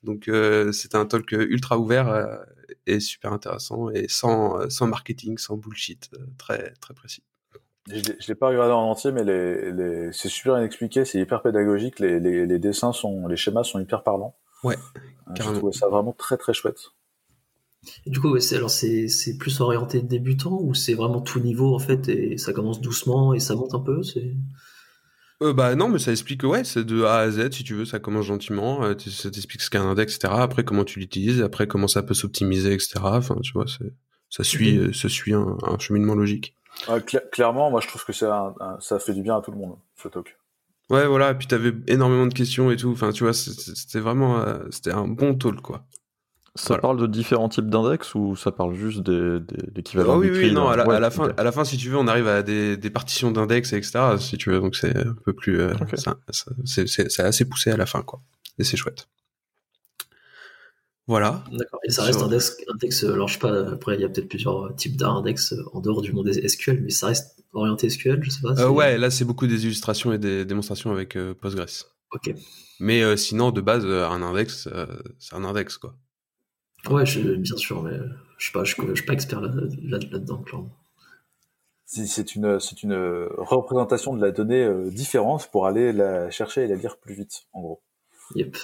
Donc, c'est un talk ultra ouvert et super intéressant et sans, sans marketing, sans bullshit, très très précis. Je l'ai pas regardé en entier, mais les, les... c'est super bien expliqué, c'est hyper pédagogique. Les, les, les, dessins sont, les schémas sont hyper parlants. Ouais. J'ai trouvé ça vraiment très très chouette du coup, c'est, alors c'est, plus orienté débutant ou c'est vraiment tout niveau en fait et ça commence doucement et ça monte un peu c'est... Euh, bah non, mais ça explique, ouais, c'est de A à Z, si tu veux, ça commence gentiment, euh, ça t'explique ce qu'est un index, etc. Après, comment tu l'utilises, après, comment ça peut s'optimiser, etc. Enfin, tu vois, c'est, ça suit, euh, ça suit un, cheminement logique. clairement, moi, je trouve que ça, ça fait du bien à tout le monde, ce talk. Ouais, voilà, et puis t'avais énormément de questions et tout, enfin, tu vois, c'était vraiment, c'était un bon talk, quoi. Ça parle de différents types d'index ou ça parle juste des, l'équivalent oh, oui, oui, non, à la, fin, à la fin, si tu veux, on arrive à des, des partitions d'index, etc. Si tu veux, donc c'est un peu plus, euh, c'est assez poussé à la fin, quoi. Et c'est chouette. Voilà. D'accord. Et ça reste un index, alors je sais pas, après il y a peut-être plusieurs types d'index en dehors du monde des SQL, mais ça reste orienté SQL, je sais pas. Euh, ouais, là c'est beaucoup des illustrations et des démonstrations avec euh, Postgres. Ok. Mais sinon, de base, un index, c'est un index, quoi. Ouais, je, bien sûr, mais je pas, je, suis pas expert là-dedans, là, c'est une, c'est une représentation de la donnée euh, différente pour aller la chercher et la lire plus vite, en gros. Yep.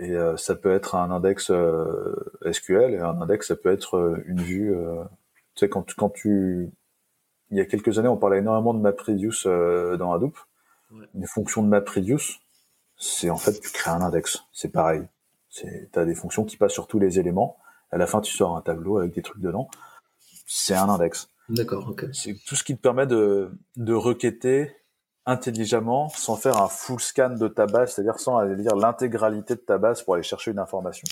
Et euh, ça peut être un index euh, SQL et un index, ça peut être euh, une vue. tu sais, quand, quand tu. Il y a quelques années, on parlait énormément de MapReduce dans Hadoop. Ouais. Une fonction de MapReduce, c'est en fait, tu crées un index. C'est pareil. Tu as des fonctions qui passent sur tous les éléments. À la fin, tu sors un tableau avec des trucs dedans. C'est un index. D'accord, ok. C'est tout ce qui te permet de, de requêter intelligemment sans faire un full scan de ta base, c'est-à-dire sans aller lire l'intégralité de ta base pour aller chercher une information.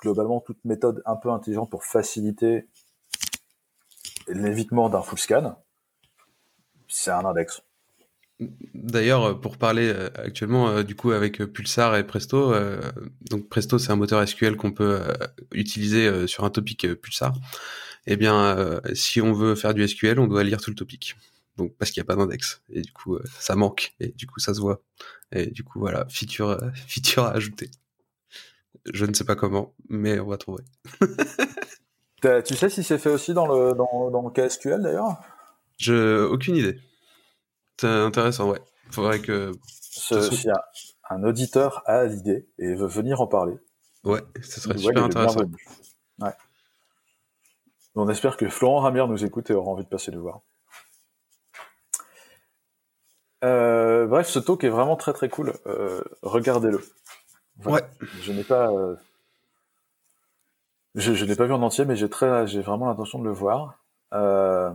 Globalement, toute méthode un peu intelligente pour faciliter l'évitement d'un full scan, c'est un index. D'ailleurs, pour parler euh, actuellement euh, du coup avec Pulsar et Presto, euh, donc Presto c'est un moteur SQL qu'on peut euh, utiliser euh, sur un topic Pulsar. Eh bien, si on veut faire du SQL, on doit lire tout le topic donc parce qu'il n'y a pas d'index. Et du coup euh, ça manque. Et du coup ça se voit. Et du coup voilà. Feature euh, feature à ajouter. Je ne sais pas comment mais on va trouver. Tu sais si c'est fait aussi dans le dans, dans le cas SQL d'ailleurs? Je aucune idée. C'est intéressant ouais. Faudrait que Ce, si un, un auditeur a l'idée et veut venir en parler. Ouais ce serait super intéressant. ouais. on espère que Florent Ramier nous écoute et aura envie de passer le voir euh, bref, ce talk est vraiment très très cool. Euh, Regardez-le. Voilà. Ouais. Je n'ai pas, euh... je, je n'ai pas vu en entier, mais j'ai très, j'ai vraiment l'intention de le voir. Euh...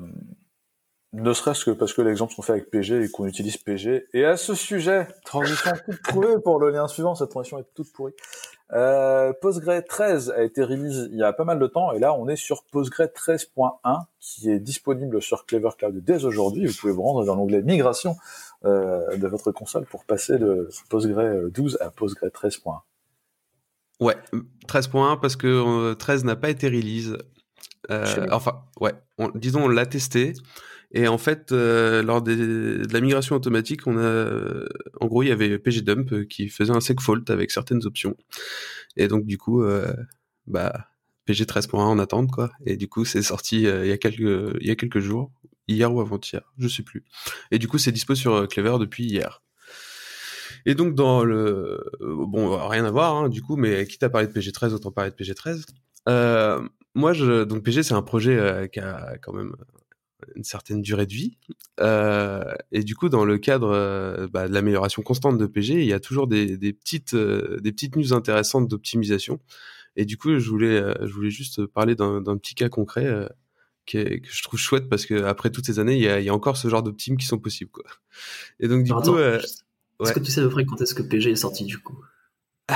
Ne serait-ce que parce que l'exemple sont faits avec PG et qu'on utilise PG. Et à ce sujet, transition toute trouvée pour le lien suivant. Cette transition est toute pourrie. Euh, Postgre 13 a été release il y a pas mal de temps et là on est sur Postgre 13.1 qui est disponible sur Clever Cloud dès aujourd'hui. Vous pouvez vous rendre dans l'onglet migration euh, de votre console pour passer de Postgre 12 à Postgre 13.1. Ouais, 13.1 parce que euh, 13 n'a pas été release. Euh, enfin, ouais, on, disons on l'a testé. Et en fait, euh, lors des, de la migration automatique, on a, en gros, il y avait pgdump qui faisait un segfault avec certaines options. Et donc, du coup, euh, bah, pg 13.1 en attente, quoi. Et du coup, c'est sorti euh, il y a quelques, il y a quelques jours, hier ou avant-hier, je sais plus. Et du coup, c'est dispo sur Clever depuis hier. Et donc, dans le, bon, rien à voir, hein, du coup, mais quitte à parler de pg13, autant parler de pg13. Euh, moi, je, donc PG, c'est un projet euh, qui a quand même une certaine durée de vie. Euh, et du coup, dans le cadre euh, bah, de l'amélioration constante de PG, il y a toujours des, des petites, euh, des petites news intéressantes d'optimisation. Et du coup, je voulais, je voulais juste parler d'un petit cas concret qui est, que je trouve chouette parce que après toutes ces années, il y a, il y a encore ce genre d'optimes qui sont possibles. Quoi. Et donc, du Alors, coup... attends, est-ce que tu sais à peu près quand est-ce que PG est sorti du coup?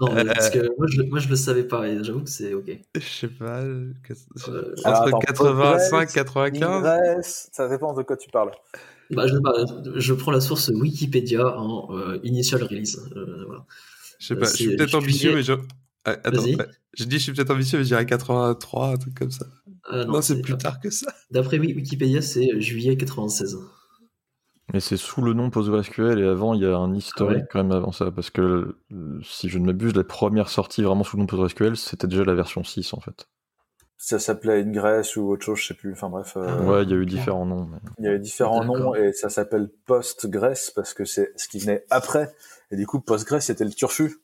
Non, mais parce que moi je, moi je le savais pas et j'avoue que c'est ok. Je sais pas, euh, Euh, entre attends, 85 Postgres, 95 Ingress, ça dépend de quoi tu parles. Bah, je, bah, je prends la source Wikipédia en euh, initial release. Euh, voilà. Je sais pas, je suis peut-être ambitieux, mais je... Ah, attends, ouais. je dis je suis peut-être ambitieux, mais je dirais 83, un truc comme ça. Ah, Non, c'est c'est- plus tard que ça. D'après Wi- Wikipédia, c'est juillet 96. Mais c'est sous le nom PostgreSQL et avant il y a un historique Ah ouais quand même avant ça parce que euh, si je ne m'abuse la première sortie vraiment sous le nom PostgreSQL c'était déjà la version 6 en fait. Ça s'appelait Ingress ou autre chose, je sais plus. Enfin bref, euh, Ah Ouais il y a eu différents noms. mais- il y avait différents D'accord. noms et ça s'appelle Postgres parce que c'est ce qui venait après. Et du coup, Postgres c'était le turfu.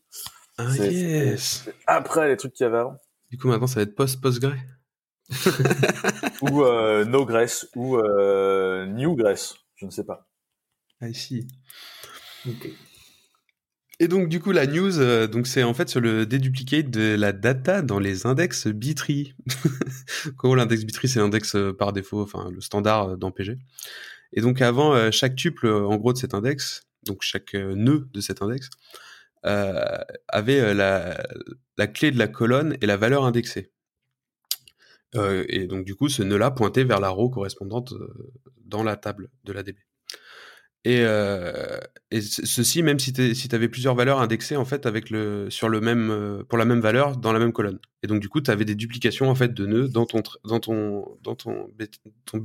Ah, yes. Après les trucs qu'il y avait avant. Du coup, maintenant, ça va être post-postgre. Ou euh, Nogress ou euh, Newgress, je ne sais pas. Ah, ici. Ok. Et donc, du coup, la news, euh, donc c'est en fait sur le déduplicate de la data dans les index Bitry. En gros, l'index Bitry, c'est l'index euh, par défaut, enfin, le standard euh, dans PG. Et donc, avant, euh, chaque tuple, euh, en gros, de cet index, donc chaque euh, nœud de cet index, euh, avait euh, la, la clé de la colonne et la valeur indexée. Euh, et donc, du coup, ce nœud-là pointait vers la row correspondante euh, dans la table de la DB. Et, euh, et ce- ceci, même si tu avais plusieurs valeurs indexées en fait avec le sur le même pour la même valeur dans la même colonne. Et donc du coup, tu avais des duplications en fait de nœuds dans ton dans ton dans ton ton.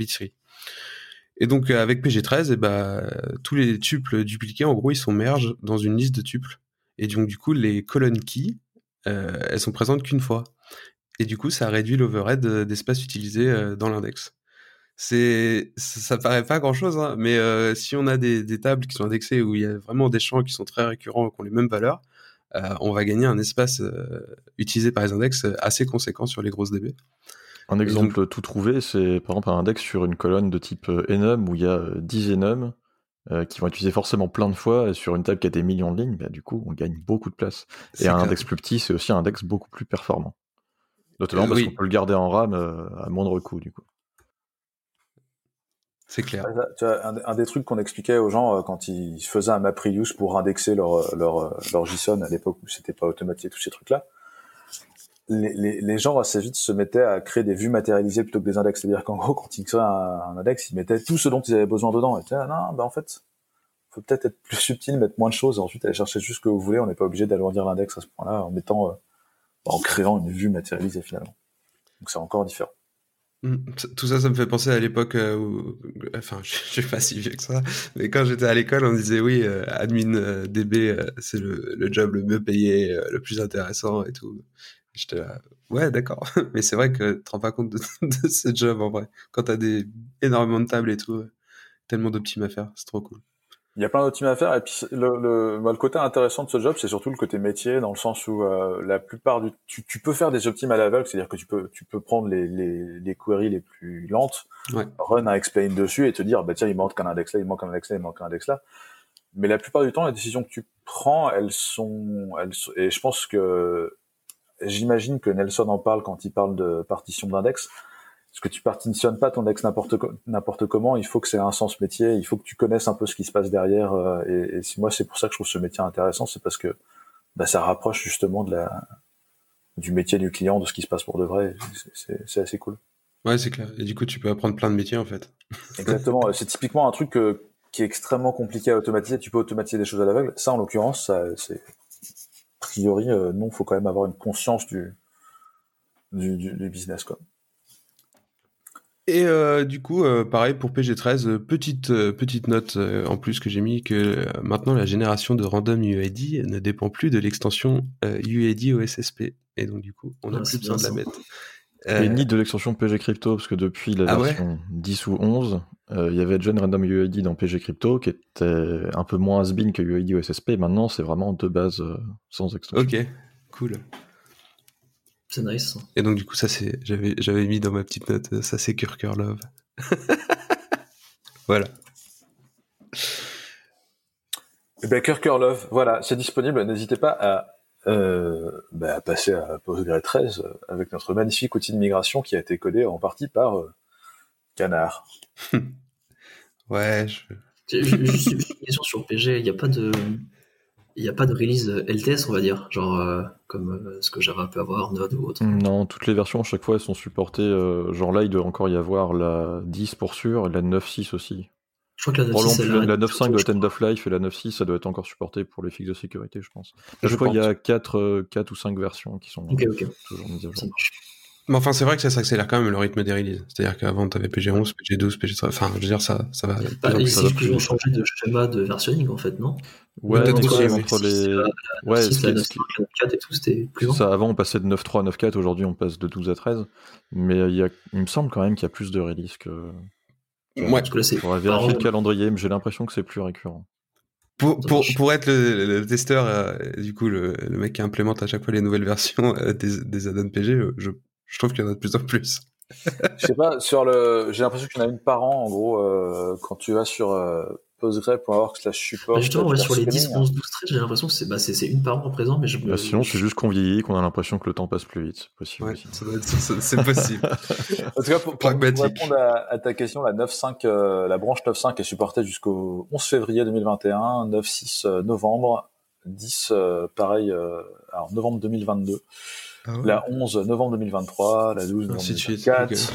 Et donc avec PG13, et ben tous les tuples dupliqués en gros, ils sont merged dans une liste de tuples. Et donc du coup, les colonnes key, euh, elles sont présentes qu'une fois. Et du coup, ça réduit l'overhead euh, d'espace utilisé euh, dans l'index. c'est ça, paraît pas grand chose, hein, mais euh, si on a des, des, tables qui sont indexées où il y a vraiment des champs qui sont très récurrents, qui ont les mêmes valeurs, euh, on va gagner un espace euh, utilisé par les index assez conséquent sur les grosses DB. Un exemple tout trouvé, c'est par exemple un index sur une colonne de type enum où il y a 10 enums qui vont utiliser forcément plein de fois sur une table qui a des millions de lignes, bah, du coup on gagne beaucoup de place. Et un index plus petit, c'est aussi un index beaucoup plus performant. Notamment parce qu'on peut le garder en RAM à moindre coût du coup. C'est clair. Tu vois, un, des trucs qu'on expliquait aux gens euh, quand ils faisaient un MapReduce pour indexer leur, leur, leur JSON à l'époque où c'était pas automatisé, tous ces trucs-là, les, les, les, gens assez vite se mettaient à créer des vues matérialisées plutôt que des index. C'est-à-dire qu'en gros, quand ils créaient un, index, ils mettaient tout ce dont ils avaient besoin dedans. Et tu non, ben en fait, faut peut-être être plus subtil, mettre moins de choses, et ensuite aller chercher juste ce que vous voulez. On n'est pas obligé d'alourdir l'index à ce point-là en mettant, euh, en créant une vue matérialisée finalement. Donc c'est encore différent. Mmh, tout ça, ça me fait penser à l'époque euh, où, enfin, je suis pas si vieux que ça, mais quand j'étais à l'école, on disait oui, euh, admin euh, DB, c'est le, job le mieux payé, le plus intéressant et tout. J'étais là, ouais, d'accord, mais c'est vrai que tu te rends pas compte de, de ce job en vrai. Quand t'as des énormément de tables et tout, tellement d'optim à faire, c'est trop cool. Il y a plein d'autres teams à faire. Et puis le, le, bah, le, côté intéressant de ce job, c'est surtout le côté métier, dans le sens où euh, la plupart du, tu, tu, peux faire des optimes à l'aveugle, c'est-à-dire que tu peux, tu peux prendre les, les, les queries les plus lentes, ouais. run un explain dessus et te dire, bah tiens, il manque un index là, il manque un index là, il manque un index là. Mais la plupart du temps, les décisions que tu prends, elles sont, elles, et je pense que j'imagine que Nelson en parle quand il parle de partition d'index parce que tu partitionnes pas ton ex n'importe n'importe comment. Il faut que c'est un sens métier. Il faut que tu connaisses un peu ce qui se passe derrière. Euh, et, et moi, c'est pour ça que je trouve ce métier intéressant, c'est parce que bah, ça rapproche justement de la du métier du client, de ce qui se passe pour de vrai. C'est assez cool. Ouais, c'est clair. Et du coup, tu peux apprendre plein de métiers en fait. Exactement. c'est typiquement un truc qui est extrêmement compliqué à automatiser. Tu peux automatiser des choses à l'aveugle. Ça, en l'occurrence, c'est a priori euh, non. Faut quand même avoir une conscience du du, du, du business quoi. Et euh, du coup, euh, pareil pour PG13, euh, petite petite note en plus que j'ai mis que maintenant la génération de random UID ne dépend plus de l'extension UID OSSP et donc du coup on n'a ah, plus besoin de la mettre. Et ni de l'extension PG Crypto parce que depuis la ah version 10 ou 11, il y avait Gen Random UID dans PG Crypto qui était un peu moins has-been que UID OSSP. Maintenant c'est vraiment deux bases sans extension. Ok, cool. C'est nice. Et donc, du coup, ça, c'est, j'avais, j'avais mis dans ma petite note, ça, c'est Kirker Love. voilà. Eh ben, Kirker Love, voilà, c'est disponible. N'hésitez pas à, euh, bah, passer à Postgre 13 avec notre magnifique outil de migration qui a été codé en partie par euh, Canard. ouais, je... Juste une question sur PG, il n'y a pas de il n'y a pas de release LTS, on va dire, genre euh, comme euh, ce que Java peut avoir, Node ou autre. Non, toutes les versions, à chaque fois, elles sont supportées. Euh, genre là, il doit encore y avoir la 10 pour sûr et la 9.6 aussi. Je crois que la 9.6 la, la 9.5 doit être end of life et la 9.6 ça doit être encore supporté pour les fixes de sécurité, je pense. je, crois qu'il y a 4, 4 ou 5 versions qui sont toujours mises à jour. Mais enfin, c'est vrai que ça s'accélère quand même le rythme des releases. C'est-à-dire qu'avant, tu avais PG11, PG12, PG13. Enfin, je veux dire, ça, ça va. Bah, ils ont changé de schéma de versionning, en fait, non Ouais, aussi, entre les. ouais, 6, la 9, 4 et tout, c'était plus long. Ça, avant, on passait de 9.3 à 9.4, aujourd'hui, on passe de 12 à 13. Mais il, y a... il me semble quand même qu'il y a plus de releases que. Ouais, parce que là, c'est. On va vérifier le calendrier, mais j'ai l'impression que c'est plus récurrent. Pour, pour, pour être le, le testeur, euh, du coup, le, le, mec qui implémente à chaque fois les nouvelles versions euh, des, des add-ons PG, je je trouve qu'il y en a de plus en plus. je sais pas, sur le, j'ai l'impression qu'il y en a une par an, en gros, euh, quand tu vas sur euh, postgre.org slash support. Bah justement, ouais, sur les 10, 11, 12, 13, j'ai l'impression que c'est, bah, c'est, une par an à présent, mais je bah, Sinon, c'est juste qu'on vieillit, qu'on a l'impression que le temps passe plus vite. C'est possible. Ouais, c'est possible. en tout cas, pour, pour, répondre à, à, ta question, la 9.5, euh, la branche 9.5 est supportée jusqu'au 11 février 2021, 9.6 euh, novembre, 10, euh, pareil, alors novembre 2022. Ah la 11 novembre 2023, la 12 novembre 2024,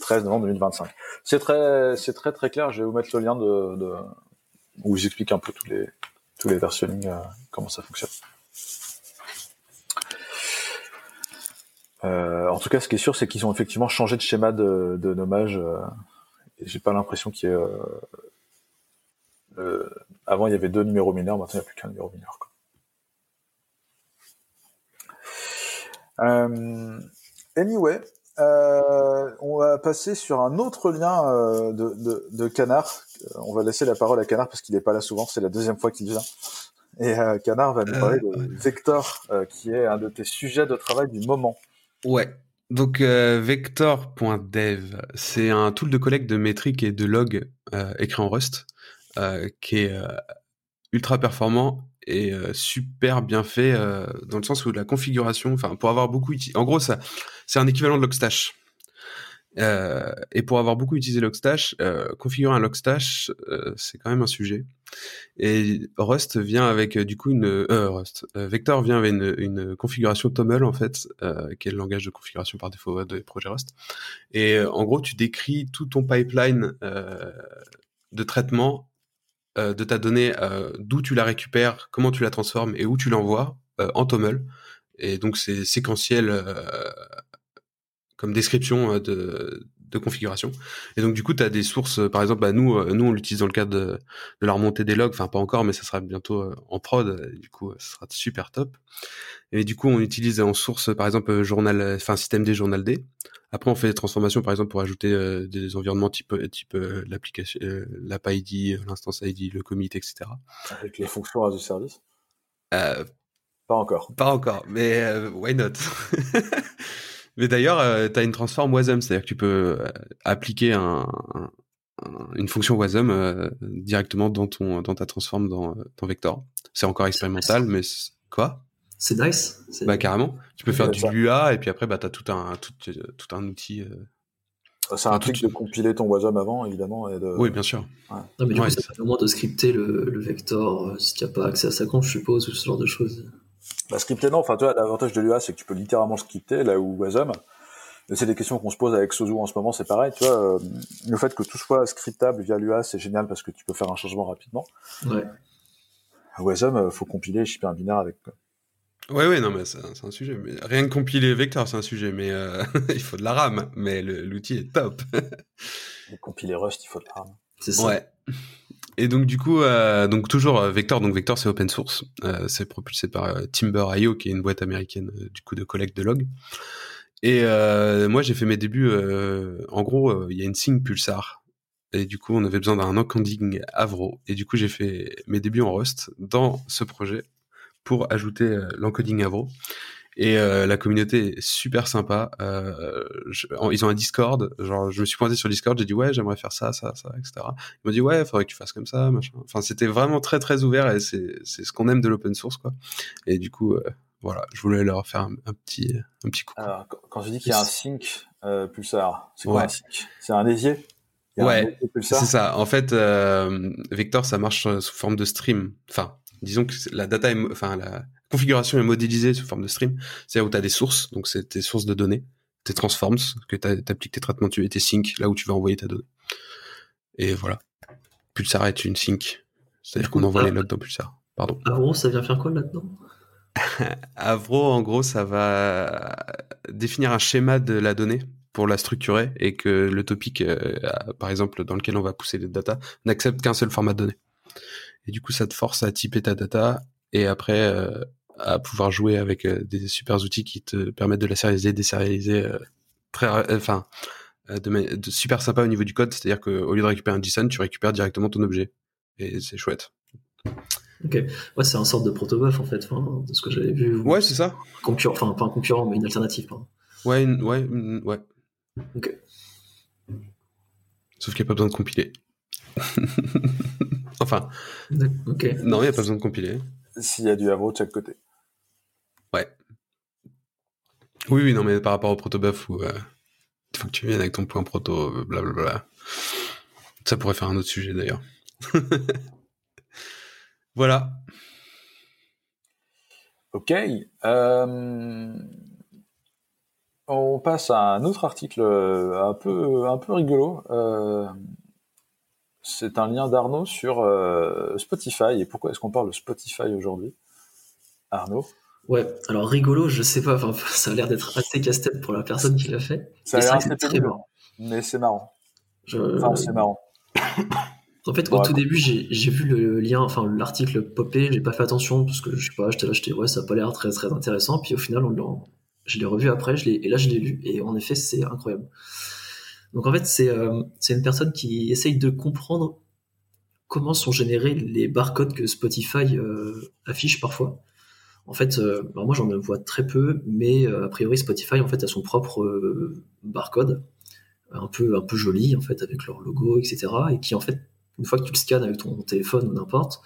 13 novembre 2025. C'est très, c'est très très clair. Je vais vous mettre le lien de, de où j'explique un peu tous les tous les versionnings, euh, comment ça fonctionne. Euh, en tout cas, ce qui est sûr, c'est qu'ils ont effectivement changé de schéma de, de nommage. Euh, et j'ai pas l'impression qu'il y ait. Euh, avant, il y avait deux numéros mineurs. Maintenant, il n'y a plus qu'un numéro mineur. Quoi. Anyway, Euh, on va passer sur un autre lien euh, de, de, de, Canard. Euh, on va laisser la parole à Canard parce qu'il n'est pas là souvent. C'est la deuxième fois qu'il vient. Et euh, Canard va nous parler de Vector, qui est un de tes sujets de travail du moment. Ouais. Donc Vector.dev, c'est un tool de collecte de métriques et de logs écrit en Rust, qui est ultra performant et super bien fait dans le sens où la configuration, enfin pour avoir beaucoup, en gros ça c'est un équivalent de Logstash. Euh, et pour avoir beaucoup utilisé Logstash, euh, configurer un Logstash, euh, c'est quand même un sujet. Et Rust vient avec du coup une euh, Rust Vector vient avec une, une configuration TOML en fait, qui est le langage de configuration par défaut des projets Rust. Et en gros, tu décris tout ton pipeline de traitement de ta donnée, d'où tu la récupères, comment tu la transformes et où tu l'envoies en TOML. Et donc c'est séquentiel comme description euh, de, de configuration. Et donc du coup, tu as des sources, euh, par exemple, bah, nous, euh, nous on l'utilise dans le cadre de, de, la remontée des logs, enfin pas encore, mais ça sera bientôt en prod, du coup, ça sera super top. Et du coup, on utilise en source, par exemple, journal, enfin système D, journal D. Après, on fait des transformations, par exemple, pour ajouter des environnements type, type l'application, l'app-ID, l'instance ID, le commit, etc. Avec les fonctions as a service? Euh, pas encore. Pas encore, mais why not? Mais d'ailleurs, euh, tu as une transform Wasm, c'est-à-dire que tu peux euh, appliquer un, une fonction Wasm euh, directement dans ton dans ta transform dans ton vector. C'est encore expérimental, mais quoi? C'est nice. Bah carrément. Tu peux faire du Lua et puis après bah t'as tout un tout, tout un outil. C'est un truc de compiler ton Wasm avant, évidemment. Et de... Oui, bien sûr. Ouais. Non, mais du coup, ça permet au moins de scripter le, le vector si tu n'as pas accès à sa conf, je suppose, ou ce genre de choses. Bah, scripter, non. Enfin, tu vois, l'avantage de Lua, c'est que tu peux littéralement scripter, là où Wasm, c'est des questions qu'on se pose avec Sozu en ce moment, c'est pareil, tu vois, euh, le fait que tout soit scriptable via Lua, c'est génial parce que tu peux faire un changement rapidement. Ouais. Wasm, euh, faut compiler et shipper un binaire avec. Ouais, ouais, non, mais c'est un sujet. Mais rien que compiler vecteur, c'est un sujet, mais euh, il faut de la RAM, mais l'outil est top. compiler Rust, il faut de la RAM. C'est ça. Ouais. Et donc du coup, euh, donc toujours euh, Vector, donc Vector c'est open source, euh, c'est propulsé par Timber.io qui est une boîte américaine du coup de collecte de logs. Et moi j'ai fait mes débuts, en gros il y a une sync Pulsar et du coup on avait besoin d'un encoding Avro et du coup j'ai fait mes débuts en Rust dans ce projet pour ajouter l'encoding Avro. Et euh, la communauté est super sympa. Euh, je, ils ont un Discord. Genre, je me suis pointé sur Discord. J'ai dit ouais, j'aimerais faire ça, ça, ça, etc. Ils m'ont dit ouais, faudrait que tu fasses comme ça, machin. Enfin, c'était vraiment très très ouvert et c'est c'est ce qu'on aime de l'open source quoi. Et du coup, euh, voilà, je voulais leur faire un, petit un petit coup. Alors, quand je dis qu'il y a un sync euh, pulsar, c'est quoi ouais. un sync? C'est un ésier Ouais, c'est ça. En fait, euh, Vector, ça marche sous forme de stream. Enfin, disons que la data, est, enfin la configuration est modélisée sous forme de stream, c'est-à-dire où tu as des sources, donc c'est tes sources de données, tes transforms, que tu appliques tes traitements et tes syncs, là où tu vas envoyer ta donnée. Et voilà. Pulsar est une sync, c'est-à-dire qu'on envoie les logs dans Pulsar. Pardon. Avro, ça vient faire quoi là-dedans? Avro, en gros, ça va définir un schéma de la donnée pour la structurer et que le topic, euh, par exemple, dans lequel on va pousser les data, n'accepte qu'un seul format de données. Et du coup, ça te force à typer ta data et après euh, à pouvoir jouer avec euh, des super outils qui te permettent de la sérialiser, désérialiser euh, très, enfin, de, de, super sympa au niveau du code. C'est-à-dire qu'au lieu de récupérer un JSON, tu récupères directement ton objet. Et c'est chouette. Ok, ouais, c'est un sorte de protobuf en fait, enfin, de ce que j'avais vu. Ouais, c'est ça. Concurrent, enfin pas un concurrent, mais une alternative. Pardon. Ouais, une, ouais, une, ouais. Ok. Sauf qu'il n'y a pas besoin de compiler. enfin. Ok. Non, il n'y a pas besoin de compiler. S'il y a du Avro de chaque côté. Ouais. Oui, oui, non, mais par rapport au protobuf où euh, il faut que tu viennes avec ton point proto, blablabla. Ça pourrait faire un autre sujet d'ailleurs. voilà. Ok. Euh... On passe à un autre article euh, un peu, un peu rigolo. Euh... C'est un lien d'Arnaud sur euh, Spotify. Et pourquoi est-ce qu'on parle de Spotify aujourd'hui? Arnaud? Ouais, alors rigolo, je sais pas, enfin, ça a l'air d'être assez casse-tête pour la personne qui l'a fait. Ça a l'air assez très marrant. Mais c'est marrant. Je... Enfin, c'est marrant. En fait, au tout début, j'ai vu le lien, enfin l'article popé, j'ai pas fait attention parce que je sais pas, j'étais là, j'étais ouais, ça a pas l'air très très intéressant. Puis au final, en, Je l'ai revu après, je et là je l'ai lu, et en effet, c'est incroyable. Donc en fait, c'est c'est une personne qui essaye de comprendre comment sont générés les barcodes que Spotify affiche parfois. En fait, moi j'en vois très peu, mais a priori Spotify en fait a son propre barcode, un peu un peu joli en fait avec leur logo, etc. Et qui en fait, une fois que tu le scannes avec ton téléphone ou n'importe,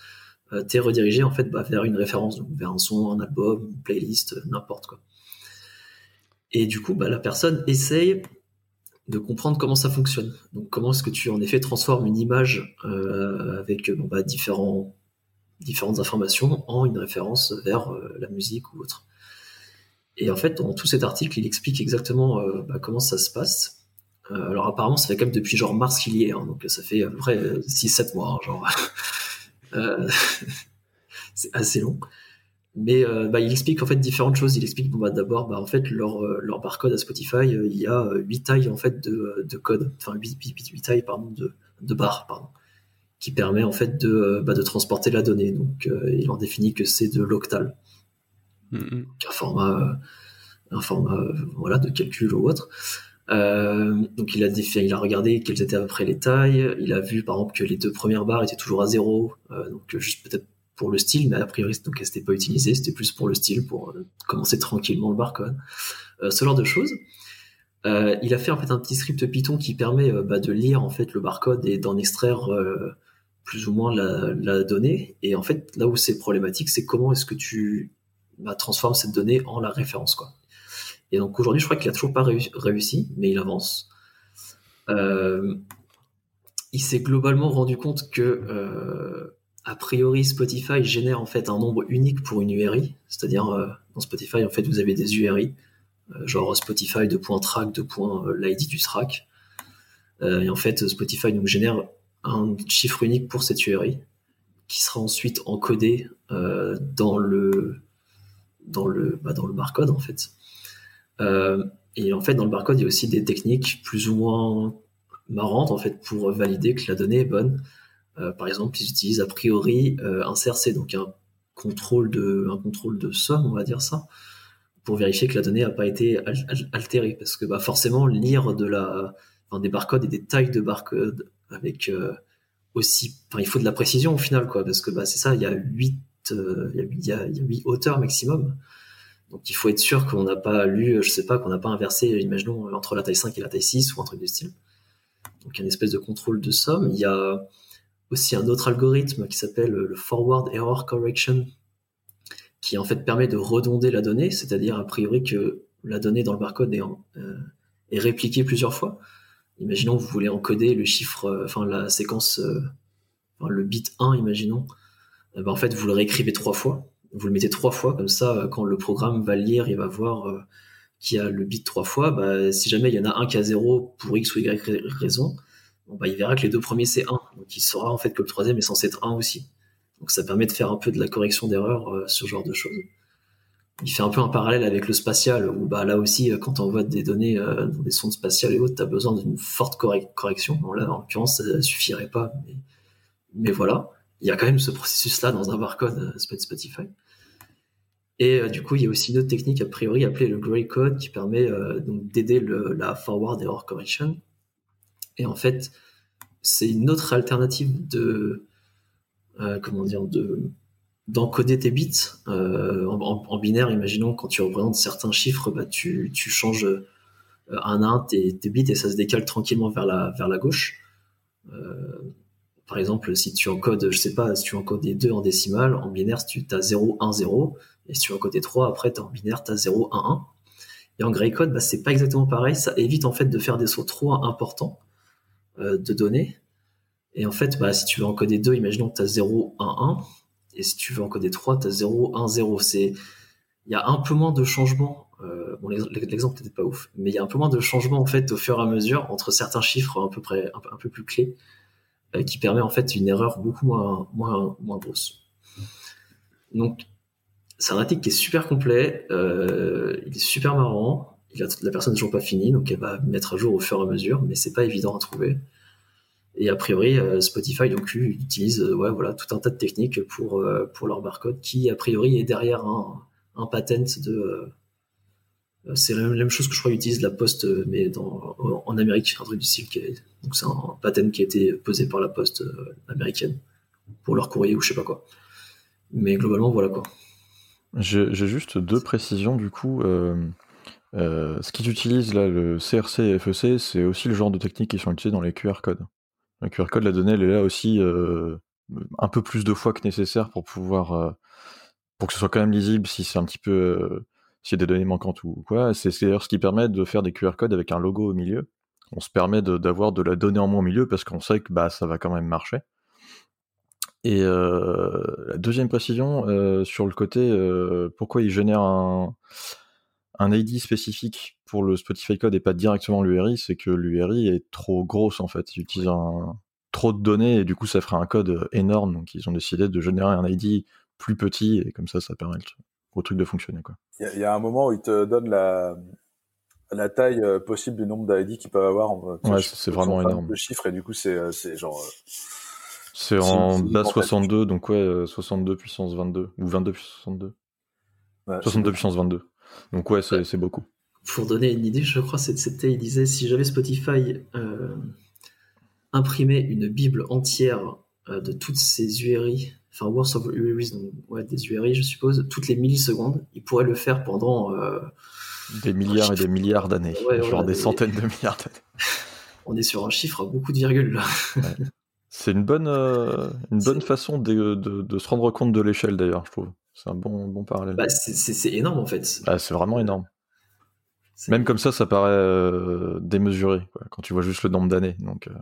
euh, t'es redirigé en fait bah, vers une référence, donc vers un son, un album, une playlist, n'importe quoi. Et du coup, bah, la personne essaye de comprendre comment ça fonctionne. Donc comment est-ce que tu en effet transformes une image euh, avec bon, bah, différents, différentes informations en une référence vers euh, la musique ou autre. Et en fait, dans tout cet article, il explique exactement euh, bah, comment ça se passe. Euh, alors apparemment, ça fait quand même depuis genre mars qu'il y est, hein, donc ça fait à peu près 6-7 mois, hein, genre. Euh, c'est assez long. Mais euh, bah, il explique en fait différentes choses. Il explique bon, bah, d'abord, bah, en fait, leur, euh, leur barcode à Spotify, il y a 8 tailles en fait de, de code, enfin 8, 8, tailles pardon, de, de barres, pardon, qui permet en fait de, bah, de transporter la donnée. Donc il en définit que c'est de l'octal, mm-hmm. un format, un format voilà, de calcul ou autre. Euh, donc il a, il a regardé quelles étaient après les tailles. Il a vu par exemple que les deux premières barres étaient toujours à zéro, euh, donc juste peut-être pour le style, mais a priori donc n'étaient pas utilisées, c'était plus pour le style, pour euh, commencer tranquillement le barcode, euh, ce genre de choses. Euh, il a fait en fait un petit script Python qui permet bah, de lire en fait le barcode et d'en extraire plus ou moins la, donnée. Et en fait là où c'est problématique, c'est comment est-ce que tu bah, transformes cette donnée en la référence quoi. Et donc aujourd'hui, je crois qu'il a toujours pas réussi, mais il avance. Euh, il s'est globalement rendu compte que, euh, a priori, Spotify génère en fait un nombre unique pour une URI. C'est-à-dire, euh, dans Spotify, en fait, vous avez des URI, genre Spotify de track, de l'ID du track. et en fait, Spotify nous génère un chiffre unique pour cette URI, qui sera ensuite encodé dans le bah, dans le barcode en fait. Euh, et en fait, dans le barcode, il y a aussi des techniques plus ou moins marrantes en fait pour valider que la donnée est bonne. Euh, par exemple, ils utilisent a priori euh, un CRC, donc un contrôle de somme, on va dire ça, pour vérifier que la donnée n'a pas été altérée, parce que bah, forcément lire de la enfin, des barcodes et des tailles de barcodes avec aussi, enfin, il faut de la précision au final, quoi, parce que bah, c'est ça, il y a 8 il y a, il y a, il y a 8 hauteurs maximum. Donc il faut être sûr qu'on n'a pas lu, je sais pas, qu'on n'a pas inversé, imaginons, entre la taille 5 et la taille 6 ou un truc du style. Donc il y a une espèce de contrôle de somme. Il y a aussi un autre algorithme qui s'appelle le Forward Error Correction, qui en fait permet de redonder la donnée, c'est-à-dire a priori que la donnée dans le barcode est, euh, répliquée plusieurs fois. Imaginons vous voulez encoder le chiffre, euh, enfin la séquence, euh, le bit 1, imaginons. Eh ben, en fait, vous le réécrivez trois fois vous le mettez trois fois, comme ça, euh, quand le programme va lire, il va voir euh, qu'il y a le bit trois fois. Bah, si jamais il y en a un qui a zéro pour X ou Y raison, bon, bah, il verra que les deux premiers c'est 1. Donc il saura en fait que le troisième est censé être 1 aussi. Donc ça permet de faire un peu de la correction d'erreur, euh, ce genre de choses. Il fait un peu un parallèle avec le spatial, où bah, là aussi, quand on envoie des données dans des sondes spatiales et autres, tu as besoin d'une forte correction. Là, en l'occurrence, ça suffirait pas. Mais, voilà, il y a quand même ce processus-là dans un barcode Spotify. Et euh, du coup, il y a aussi une autre technique a priori appelée le gray code qui permet euh, donc d'aider la forward error correction. Et en fait, c'est une autre alternative de euh, comment dire de d'encoder tes bits en, binaire. Imaginons quand tu représentes certains chiffres, bah, tu, changes un à un tes, bits et ça se décale tranquillement vers la gauche. par exemple, si tu encodes, je sais pas, si tu encodes les deux en décimale, en binaire, tu as 0, 1, 0, et si tu côté 3, après, tu en binaire, tu as 0, 1, 1. Et en gray code, bah, c'est pas exactement pareil. Ça évite en fait de faire des sauts trop importants euh, de données. Et en fait, bah, si tu veux encoder 2, imaginons que tu as 0, 1, 1. Et si tu veux encoder 3, tu as 0, 1, 0. C'est... Il y a un peu moins de changements. Euh, bon, l'exemple n'était pas ouf, mais il y a un peu moins de changements en fait au fur et à mesure entre certains chiffres un peu, près, un peu plus clés, euh, qui permet en fait une erreur beaucoup moins, moins, moins grosse. Donc, c'est un article qui est super complet, euh, il est super marrant. La personne n'est toujours pas finie, donc elle va mettre à jour au fur et à mesure, mais c'est pas évident à trouver. Et a priori, euh, Spotify donc utilise euh, ouais voilà tout un tas de techniques pour euh, pour leur barcode qui a priori est derrière un, un patent de c'est la même chose que je crois utilise la Poste, mais en Amérique, un truc du style. donc c'est un patent qui a été posé par la Poste américaine pour leur courrier ou je sais pas quoi. Mais globalement, voilà quoi. J'ai juste deux précisions du coup. Ce qu'ils utilisent là, le CRC et FEC, c'est aussi le genre de techniques qui sont utilisées dans les QR codes. Le QR code, la donnée, elle est là aussi euh, un peu plus de fois que nécessaire pour pouvoir, euh, pour que ce soit quand même lisible si c'est un petit peu, s'il y a des données manquantes ou quoi. C'est d'ailleurs ce qui permet de faire des QR codes avec un logo au milieu. On se permet d'avoir de, la donnée en moins au milieu parce qu'on sait que bah ça va quand même marcher. Et la deuxième précision sur le côté, pourquoi ils génèrent un un ID spécifique pour le Spotify code et pas directement l'URI, c'est que l'URI est trop grosse en fait. Ils utilisent trop de données et du coup ça ferait un code énorme. Donc ils ont décidé de générer un ID plus petit et comme ça ça permet au truc de fonctionner. Il y, a un moment où ils te donnent la, la taille euh, possible du nombre d'ID qu'ils peuvent avoir. Ouais, c'est vraiment énorme. Le chiffre et du coup c'est euh, genre. Euh, c'est en base 62, donc ouais, 62 puissance 22 ou 22 puissance 62. 62 puissance 22. Donc ouais, c'est beaucoup. Pour donner une idée, je crois c'était, il disait, si j'avais Spotify euh, imprimé une bible entière euh, de toutes ces URI, enfin Words of URIs, donc ouais, des URI je suppose, toutes les millisecondes, il pourrait le faire pendant... Euh, des milliards et des milliards d'années, genre des, centaines de milliards d'années. On est sur un chiffre à beaucoup de virgules là. C'est une bonne, une bonne façon de, de, se rendre compte de l'échelle d'ailleurs, je trouve. C'est un bon, bon parallèle. Bah, c'est énorme en fait. Ah, c'est vraiment énorme. Même comme ça, ça paraît euh, démesuré quand tu vois juste le nombre d'années. Donc, euh.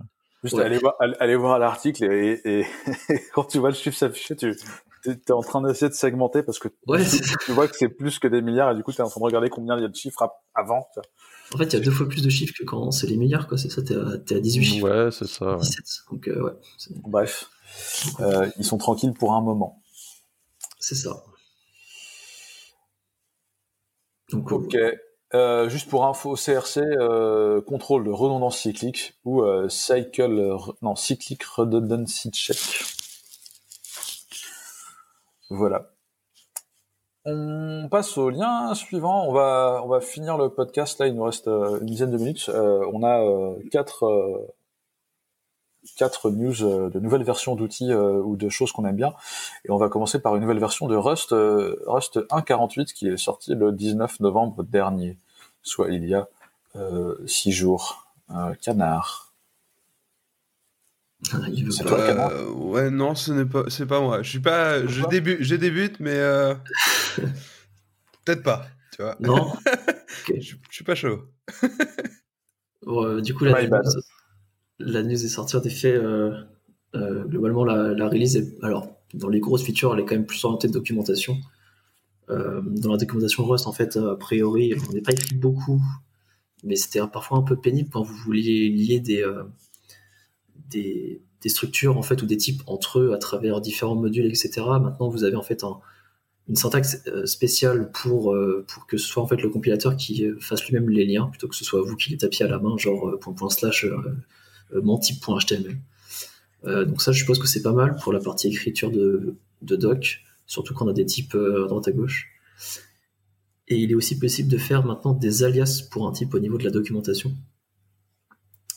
Juste aller voir, aller voir l'article et, quand tu vois le chiffre s'afficher, tu es en train d'essayer de segmenter parce que tu, vois que c'est plus que des milliards et du coup tu es en train de regarder combien il y a de chiffres avant. En fait, il y a deux fois plus de chiffres que quand c'est les milliards, quoi. C'est ça, t'es à, à 18 chiffres. Ouais, c'est ça. 17. Donc, euh, ouais, Bref, ils sont tranquilles pour un moment. C'est ça. Donc, ok. Euh, juste pour info, CRC, euh, contrôle de redondance cyclique ou euh, cycle, non, cyclic redundancy check. Voilà. On passe au lien suivant. On va, on va finir le podcast. Là, il nous reste une dizaine de minutes. on a quatre quatre news euh, de nouvelles versions d'outils euh, ou de choses qu'on aime bien. Et on va commencer par une nouvelle version de Rust, euh, Rust 1.48 qui est sorti le 19 novembre dernier, soit il y a six jours. canard. C'est toi, canard Ouais, non, ce n'est pas, c'est pas moi. Je suis pas, je débute, je débute, mais peut-être pas, tu vois. Non. je, suis pas chaud. du coup, la, la news est sortie en effet. Euh, euh, globalement, la, release est, alors dans les grosses features, elle est quand même plus orientée de documentation. Euh, dans la documentation Rust, en fait, a priori, on n'est pas écrit beaucoup, mais c'était parfois un peu pénible quand vous vouliez lier des, des, structures en fait ou des types entre eux à travers différents modules, etc. Maintenant, vous avez en fait une syntaxe spéciale pour, pour que ce soit en fait le compilateur qui fasse lui-même les liens plutôt que ce soit vous qui les tapiez à la main, genre point, point slash mon type.html. Euh, donc ça, je suppose que c'est pas mal pour la partie écriture de, doc, surtout quand on a des types euh, à droite à gauche. Et il est aussi possible de faire maintenant des alias pour un type au niveau de la documentation.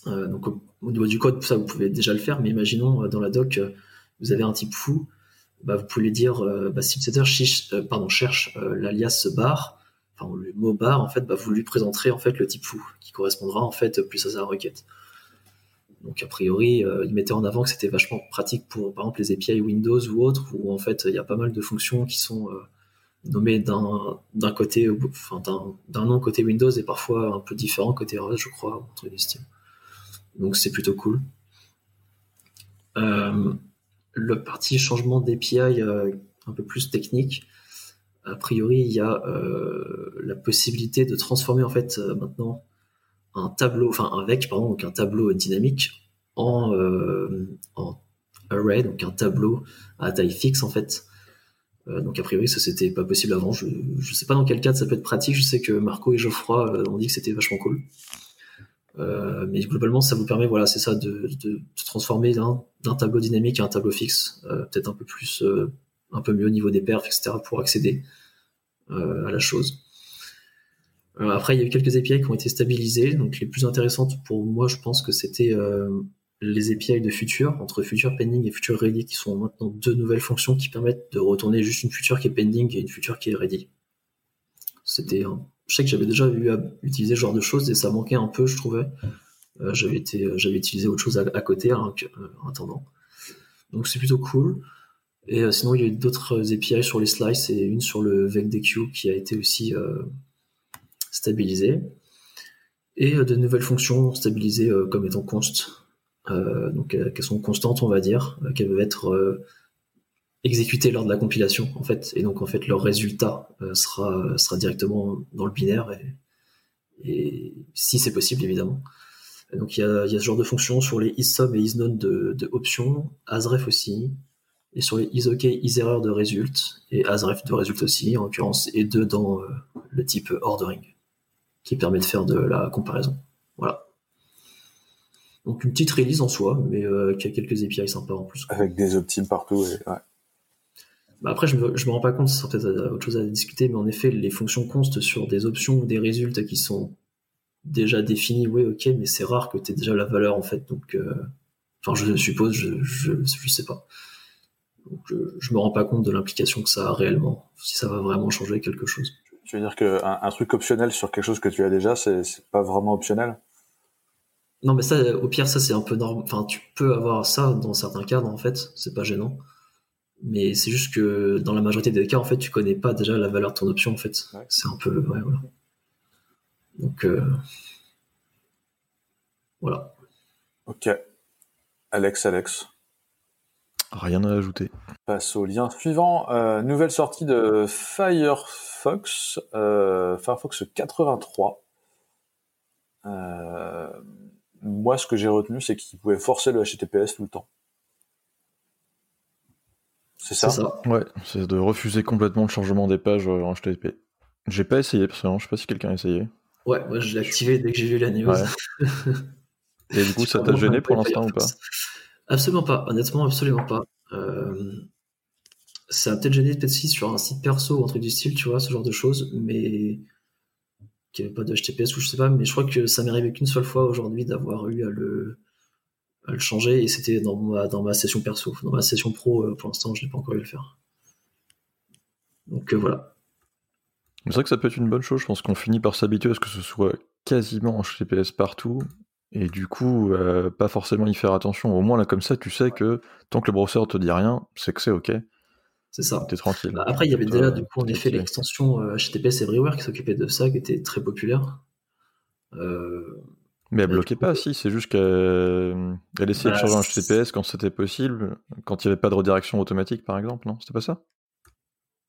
donc au, niveau du code, ça vous pouvez déjà le faire, mais imaginons dans la doc, vous avez un type fou, bah, vous pouvez dire, bah, si l'utilisateur pardon, cherche l'alias bar, enfin le mot bar, en fait, bah, vous lui présenterez en fait le type fou, qui correspondra en fait plus à sa requête. Donc a priori, euh, ils mettaient en avant que c'était vachement pratique pour par exemple les API Windows ou autres, où en fait il y a pas mal de fonctions qui sont euh, nommées d'un côté, enfin d'un nom côté Windows et parfois un peu différent côté Rust, je crois, entre les. Donc c'est plutôt cool. Euh, le parti changement d'API un peu plus technique, a priori il y a la possibilité de transformer en fait maintenant un tableau, enfin un vec, pardon, donc un tableau dynamique en, euh, en array, donc un tableau à taille fixe en fait. Euh, donc a priori ça c'était pas possible avant. Je, je sais pas dans quel cadre ça peut être pratique. Je sais que Marco et Geoffroy euh, ont dit que c'était vachement cool. mais globalement ça vous permet voilà c'est ça de, de, transformer d'un tableau dynamique à un tableau fixe, peut-être un peu plus un peu mieux au niveau des perfs etc pour accéder à la chose. Après, il y a eu quelques API qui ont été stabilisées. Donc, les plus intéressantes pour moi, je pense que c'était les API de Future, entre Future Pending et Future Ready, qui sont maintenant deux nouvelles fonctions qui permettent de retourner juste une Future qui est pending et une Future qui est ready. C'était, je sais que j'avais déjà eu à utiliser ce genre de choses et ça manquait un peu, je trouvais. Euh, j'avais été, euh, j'avais utilisé autre chose à, côté hein, euh, en attendant. Donc c'est plutôt cool. Et sinon, il y a eu d'autres API sur les slices et une sur le VecDQ qui a été aussi stabilisée. Et de nouvelles fonctions stabilisées comme étant const. donc qu'elles sont constantes, on va dire, qu'elles peuvent être exécutées lors de la compilation, en fait. Et donc, en fait, leur résultat sera, sera directement dans le binaire, et, si c'est possible, évidemment. Donc il y a, ce genre de fonction sur les isSum et isNone de, options, asref aussi, et sur les isOK, isError de result, et asref de result aussi, en l'occurrence, et deux dans euh, le type ordering, qui permet de faire de la comparaison. Voilà. Donc une petite release en soi, mais euh, qui a quelques API sympas en plus. Avec des optimes partout, ouais. Bah après, je me, me rends pas compte, c'est peut-être autre chose à discuter, mais en effet, les fonctions const sur des options ou des résultats qui sont déjà défini, oui, ok, mais c'est rare que tu aies déjà la valeur en fait. Donc, euh, enfin, je suppose, je, je, sais pas. Donc, je, me rends pas compte de l'implication que ça a réellement, si ça va vraiment changer quelque chose. Tu veux dire qu'un un truc optionnel sur quelque chose que tu as déjà, c'est pas vraiment optionnel? Non, mais ça, au pire, ça c'est un peu normal. Enfin, tu peux avoir ça dans certains cadres en fait, c'est pas gênant. Mais c'est juste que dans la majorité des cas, en fait, tu connais pas déjà la valeur de ton option en fait. C'est un peu, ouais, voilà. Donc euh, voilà. Ok. Alex, Alex. Rien à ajouter. Passe au lien suivant. Euh, nouvelle sortie de Firefox, euh, Firefox 83. moi, ce que j'ai retenu, c'est qu'il pouvait forcer le HTTPS tout le temps. C'est ça, ça, Ouais, c'est de refuser complètement le changement des pages en HTTP. J'ai pas essayé, personnellement, je sais pas si quelqu'un a essayé. Ouais, moi je l'ai activé dès que j'ai vu la news. Et du coup, ça t'a gêné pour l'instant ou pas? Absolument pas, honnêtement, absolument pas. Euh, ça a peut-être gêné peut-être si sur un site perso ou un truc du style, tu vois, ce genre de choses, mais qu'il n'y avait pas de HTTPS ou je sais pas, mais je crois que ça m'est arrivé qu'une seule fois aujourd'hui d'avoir eu à le, le changer et c'était dans ma, dans ma session perso. Dans ma session pro, euh, pour l'instant, je n'ai pas encore eu à le faire. Donc euh, voilà. C'est vrai que ça peut être une bonne chose. Je pense qu'on finit par s'habituer à ce que ce soit quasiment en HTTPS partout. Et du coup, euh, pas forcément y faire attention. Au moins, là, comme ça, tu sais que tant que le browser te dit rien, c'est que c'est OK. C'est ça. T'es tranquille. Bah, après, il y avait déjà, du coup, en effet, l'extension HTTPS euh, Everywhere qui s'occupait de ça, qui était très populaire. Euh, Mais elle bloquait pas, si. C'est juste qu'elle essayait de bah, changer en HTTPS quand c'était possible, quand il n'y avait pas de redirection automatique, par exemple, non? C'était pas ça?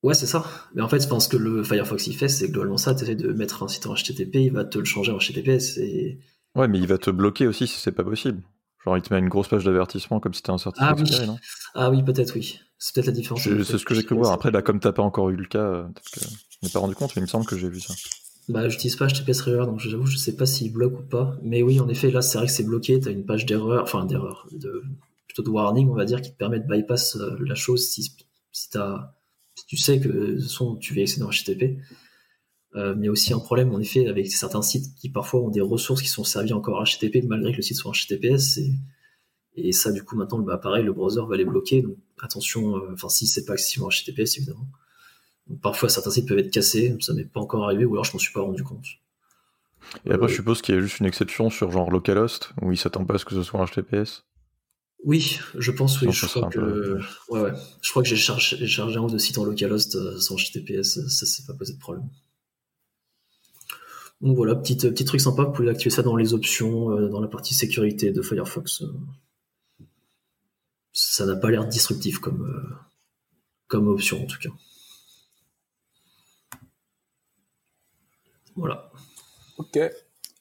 Ouais, c'est ça. Mais en fait, je pense que le Firefox il fait, c'est globalement ça. Tu essaies de mettre un site en HTTP, il va te le changer en HTTPS. Et... Ouais, mais il va te bloquer aussi si c'est pas possible. Genre, il te met une grosse page d'avertissement comme si t'étais un certificat ah, oui. non? Ah oui, peut-être, oui. C'est peut-être la différence. C'est ce que j'ai cru voir. Après, là, comme t'as pas encore eu le cas, euh, peut-être que je m'ai pas rendu compte, mais il me semble que j'ai vu ça. Bah, j'utilise pas HTTPS River, donc j'avoue, je sais pas s'il bloque ou pas. Mais oui, en effet, là, c'est vrai que c'est bloqué. T'as une page d'erreur, enfin, d'erreur, de, plutôt de warning, on va dire, qui te permet de bypass euh, la chose si, si t'as tu sais que son, tu vas accéder en HTTP. Euh, mais il y a aussi un problème, en effet, avec certains sites qui parfois ont des ressources qui sont servies encore en HTTP malgré que le site soit HTTPS. Et, et ça, du coup, maintenant, bah, pareil, le browser va les bloquer. Donc, attention, euh, enfin, si c'est pas accessible en HTTPS, évidemment. Donc, parfois, certains sites peuvent être cassés. Ça m'est pas encore arrivé, ou alors je m'en suis pas rendu compte. Et après, je suppose qu'il y a juste une exception sur genre localhost, où il s'attend pas à ce que ce soit en HTTPS. Oui, je pense, oui. Je crois, que... Ouais, ouais. je crois que j'ai chargé, chargé un de sites en localhost euh, sans HTTPS, ça s'est pas posé de problème. Donc voilà, petit, petit truc sympa, vous pouvez activer ça dans les options, euh, dans la partie sécurité de Firefox. Ça n'a pas l'air disruptif comme, euh, option en tout cas. Voilà. Ok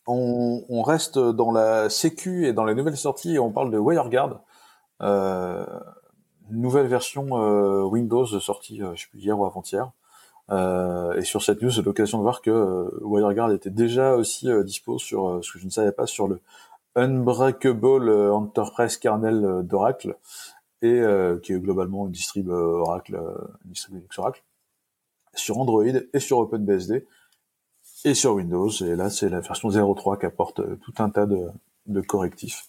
on, reste dans la sécu et dans les nouvelles sorties on parle de WireGuard. Euh, nouvelle version euh, Windows sortie, euh, je sais plus hier ou avant-hier. Et sur cette news, c'est l'occasion de voir que WireGuard était déjà aussi dispo sur ce que je ne savais pas sur le Unbreakable Enterprise Kernel d'Oracle et qui est globalement une distrib Oracle, une distrib Oracle sur Android et sur OpenBSD et sur Windows. Et là, c'est la version 0.3 qui apporte tout un tas de, de correctifs.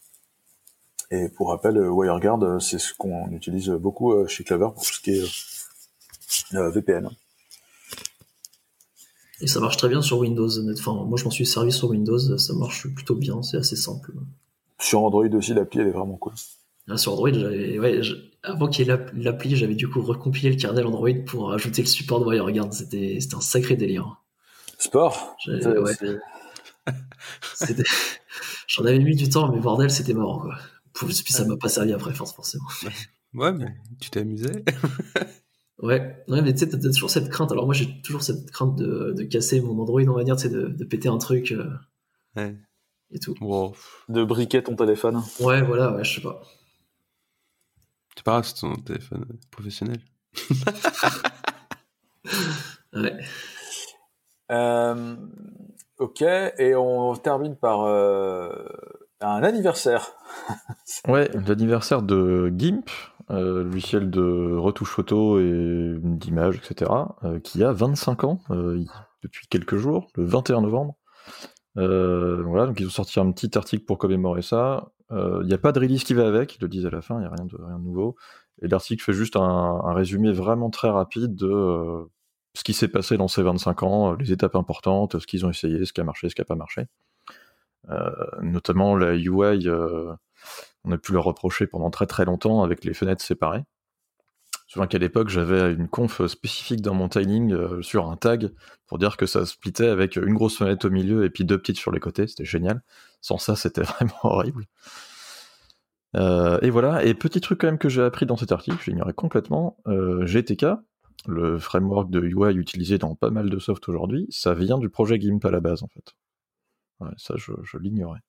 Et pour rappel, WireGuard, c'est ce qu'on utilise beaucoup chez Clover pour tout ce qui est VPN. Et ça marche très bien sur Windows. Enfin, moi, je m'en suis servi sur Windows, ça marche plutôt bien, c'est assez simple. Sur Android aussi, l'appli, elle est vraiment cool. Ah, sur Android, ouais, avant qu'il y ait l'appli, j'avais du coup recompilé le kernel Android pour ajouter le support de WireGuard. C'était un sacré délire. Sport? Ouais. J'en avais mis du temps, mais bordel, c'était marrant. Quoi. Puis ça m'a pas servi après, forcément. Ouais, mais tu t'es amusé Ouais, ouais mais tu sais, t'as toujours cette crainte. Alors moi, j'ai toujours cette crainte de, de, casser mon Android, on va dire, tu sais, de, de, péter un truc. Euh, ouais. Et tout. De briquer ton téléphone. Ouais, voilà, ouais, je sais pas. C'est pas grave, c'est ton téléphone professionnel. ouais. Euh, ok, et on termine par euh, un anniversaire. ouais, l'anniversaire de GIMP, euh, logiciel de retouche photo et d'image, etc., euh, qui a 25 ans euh, depuis quelques jours, le 21 novembre. voilà, donc ils ont sorti un petit article pour commémorer ça. Il n'y a pas de release qui va avec, ils le disent à la fin, il n'y a rien de, rien nouveau. Et l'article fait juste un, résumé vraiment très rapide de ce qui s'est passé dans ces 25 ans, les étapes importantes, ce qu'ils ont essayé, ce qui a marché, ce qui n'a pas marché. notamment la UI on a pu le reprocher pendant très très longtemps avec les fenêtres séparées. Je souviens qu'à l'époque, j'avais une conf spécifique dans mon tiling euh, sur un tag pour dire que ça splittait avec une grosse fenêtre au milieu et puis deux petites sur les côtés. C'était génial. Sans ça, c'était vraiment horrible. Euh, et voilà. Et petit truc quand même que j'ai appris dans cet article, j'ignorais complètement. Euh, GTK, le framework de UI utilisé dans pas mal de soft aujourd'hui, ça vient du projet GIMP à la base en fait. ça, je l'ignorais.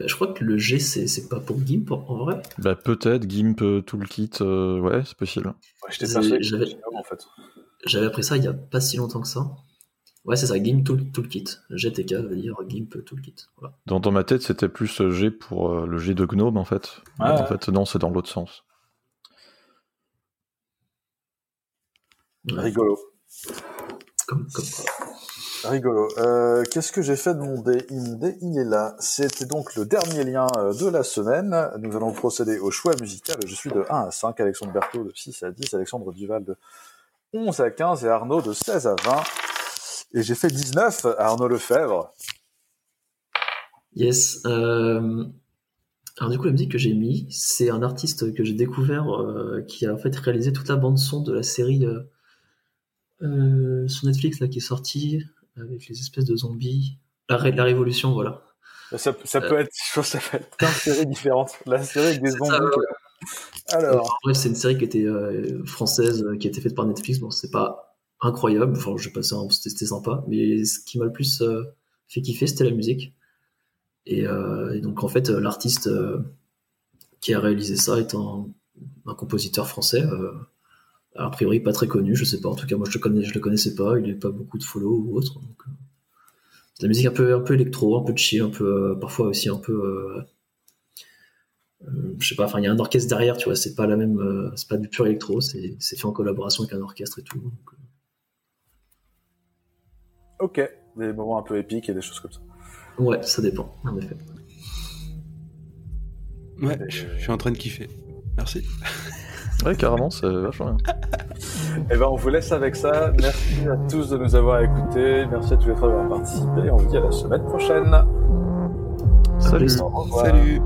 Bah, je crois que le G, c'est pas pour GIMP en vrai. Bah, peut-être GIMP euh, Toolkit, euh, ouais, c'est possible. J'avais appris ça il y a pas si longtemps que ça. Ouais, c'est ça, GIMP Toolkit. GTK veut dire GIMP Toolkit. Dans, ma tête, c'était plus euh, G pour le G de Gnome en fait. en fait, non, c'est dans l'autre sens. Rigolo. Comme, comme Rigolo. Euh, Qu'est-ce que j'ai fait de mon dé? Mon dé, il est là. C'était donc le dernier lien euh, de la semaine. Nous allons procéder au choix musical. Je suis de 1 à 5, Alexandre Berthaud de 6 à 10, Alexandre Duval de 11 à 15 et Arnaud de 16 à 20. Et j'ai fait 19 à Arnaud Lefebvre. Yes. Alors du coup, la musique que j'ai mis, c'est un artiste que j'ai découvert euh, qui a en fait réalisé toute la bande son de la série sur Netflix qui est sortie avec les espèces de zombies. La, la révolution, voilà. Ça, ça peut être, je pense, ça peut être plein de séries différentes. La série avec des zombies. Alors. En c'est une série qui était euh, française, qui a été faite par Netflix. Bon, c'est pas incroyable. Enfin, j'ai passé un, c'était sympa. Mais ce qui m'a le plus euh, fait kiffer, c'était la musique. Et, euh, et, donc, en fait, l'artiste qui a réalisé ça est un, un compositeur français a priori pas très connu, je sais pas. En tout cas, moi je le connais, je le connaissais pas. Il n'avait pas beaucoup de follow ou autre. Donc, euh, la musique un peu, un peu électro, un peu chill, un peu, euh, parfois aussi un peu, euh, je sais pas. Enfin, il y a un orchestre derrière, tu vois. C'est pas la même, c'est pas du pur électro. C'est, fait en collaboration avec un orchestre et tout. ok, des moments un peu épiques et des choses comme ça. Ouais, ça dépend, en effet. Ouais, je suis en train de kiffer. Merci. Ouais, carrément, c'est vachement bien. Eh ben, on vous laisse avec ça. Merci à tous de nous avoir écoutés. Merci à tous les trois d'avoir participé. On vous dit à la semaine prochaine. Salut. Salut.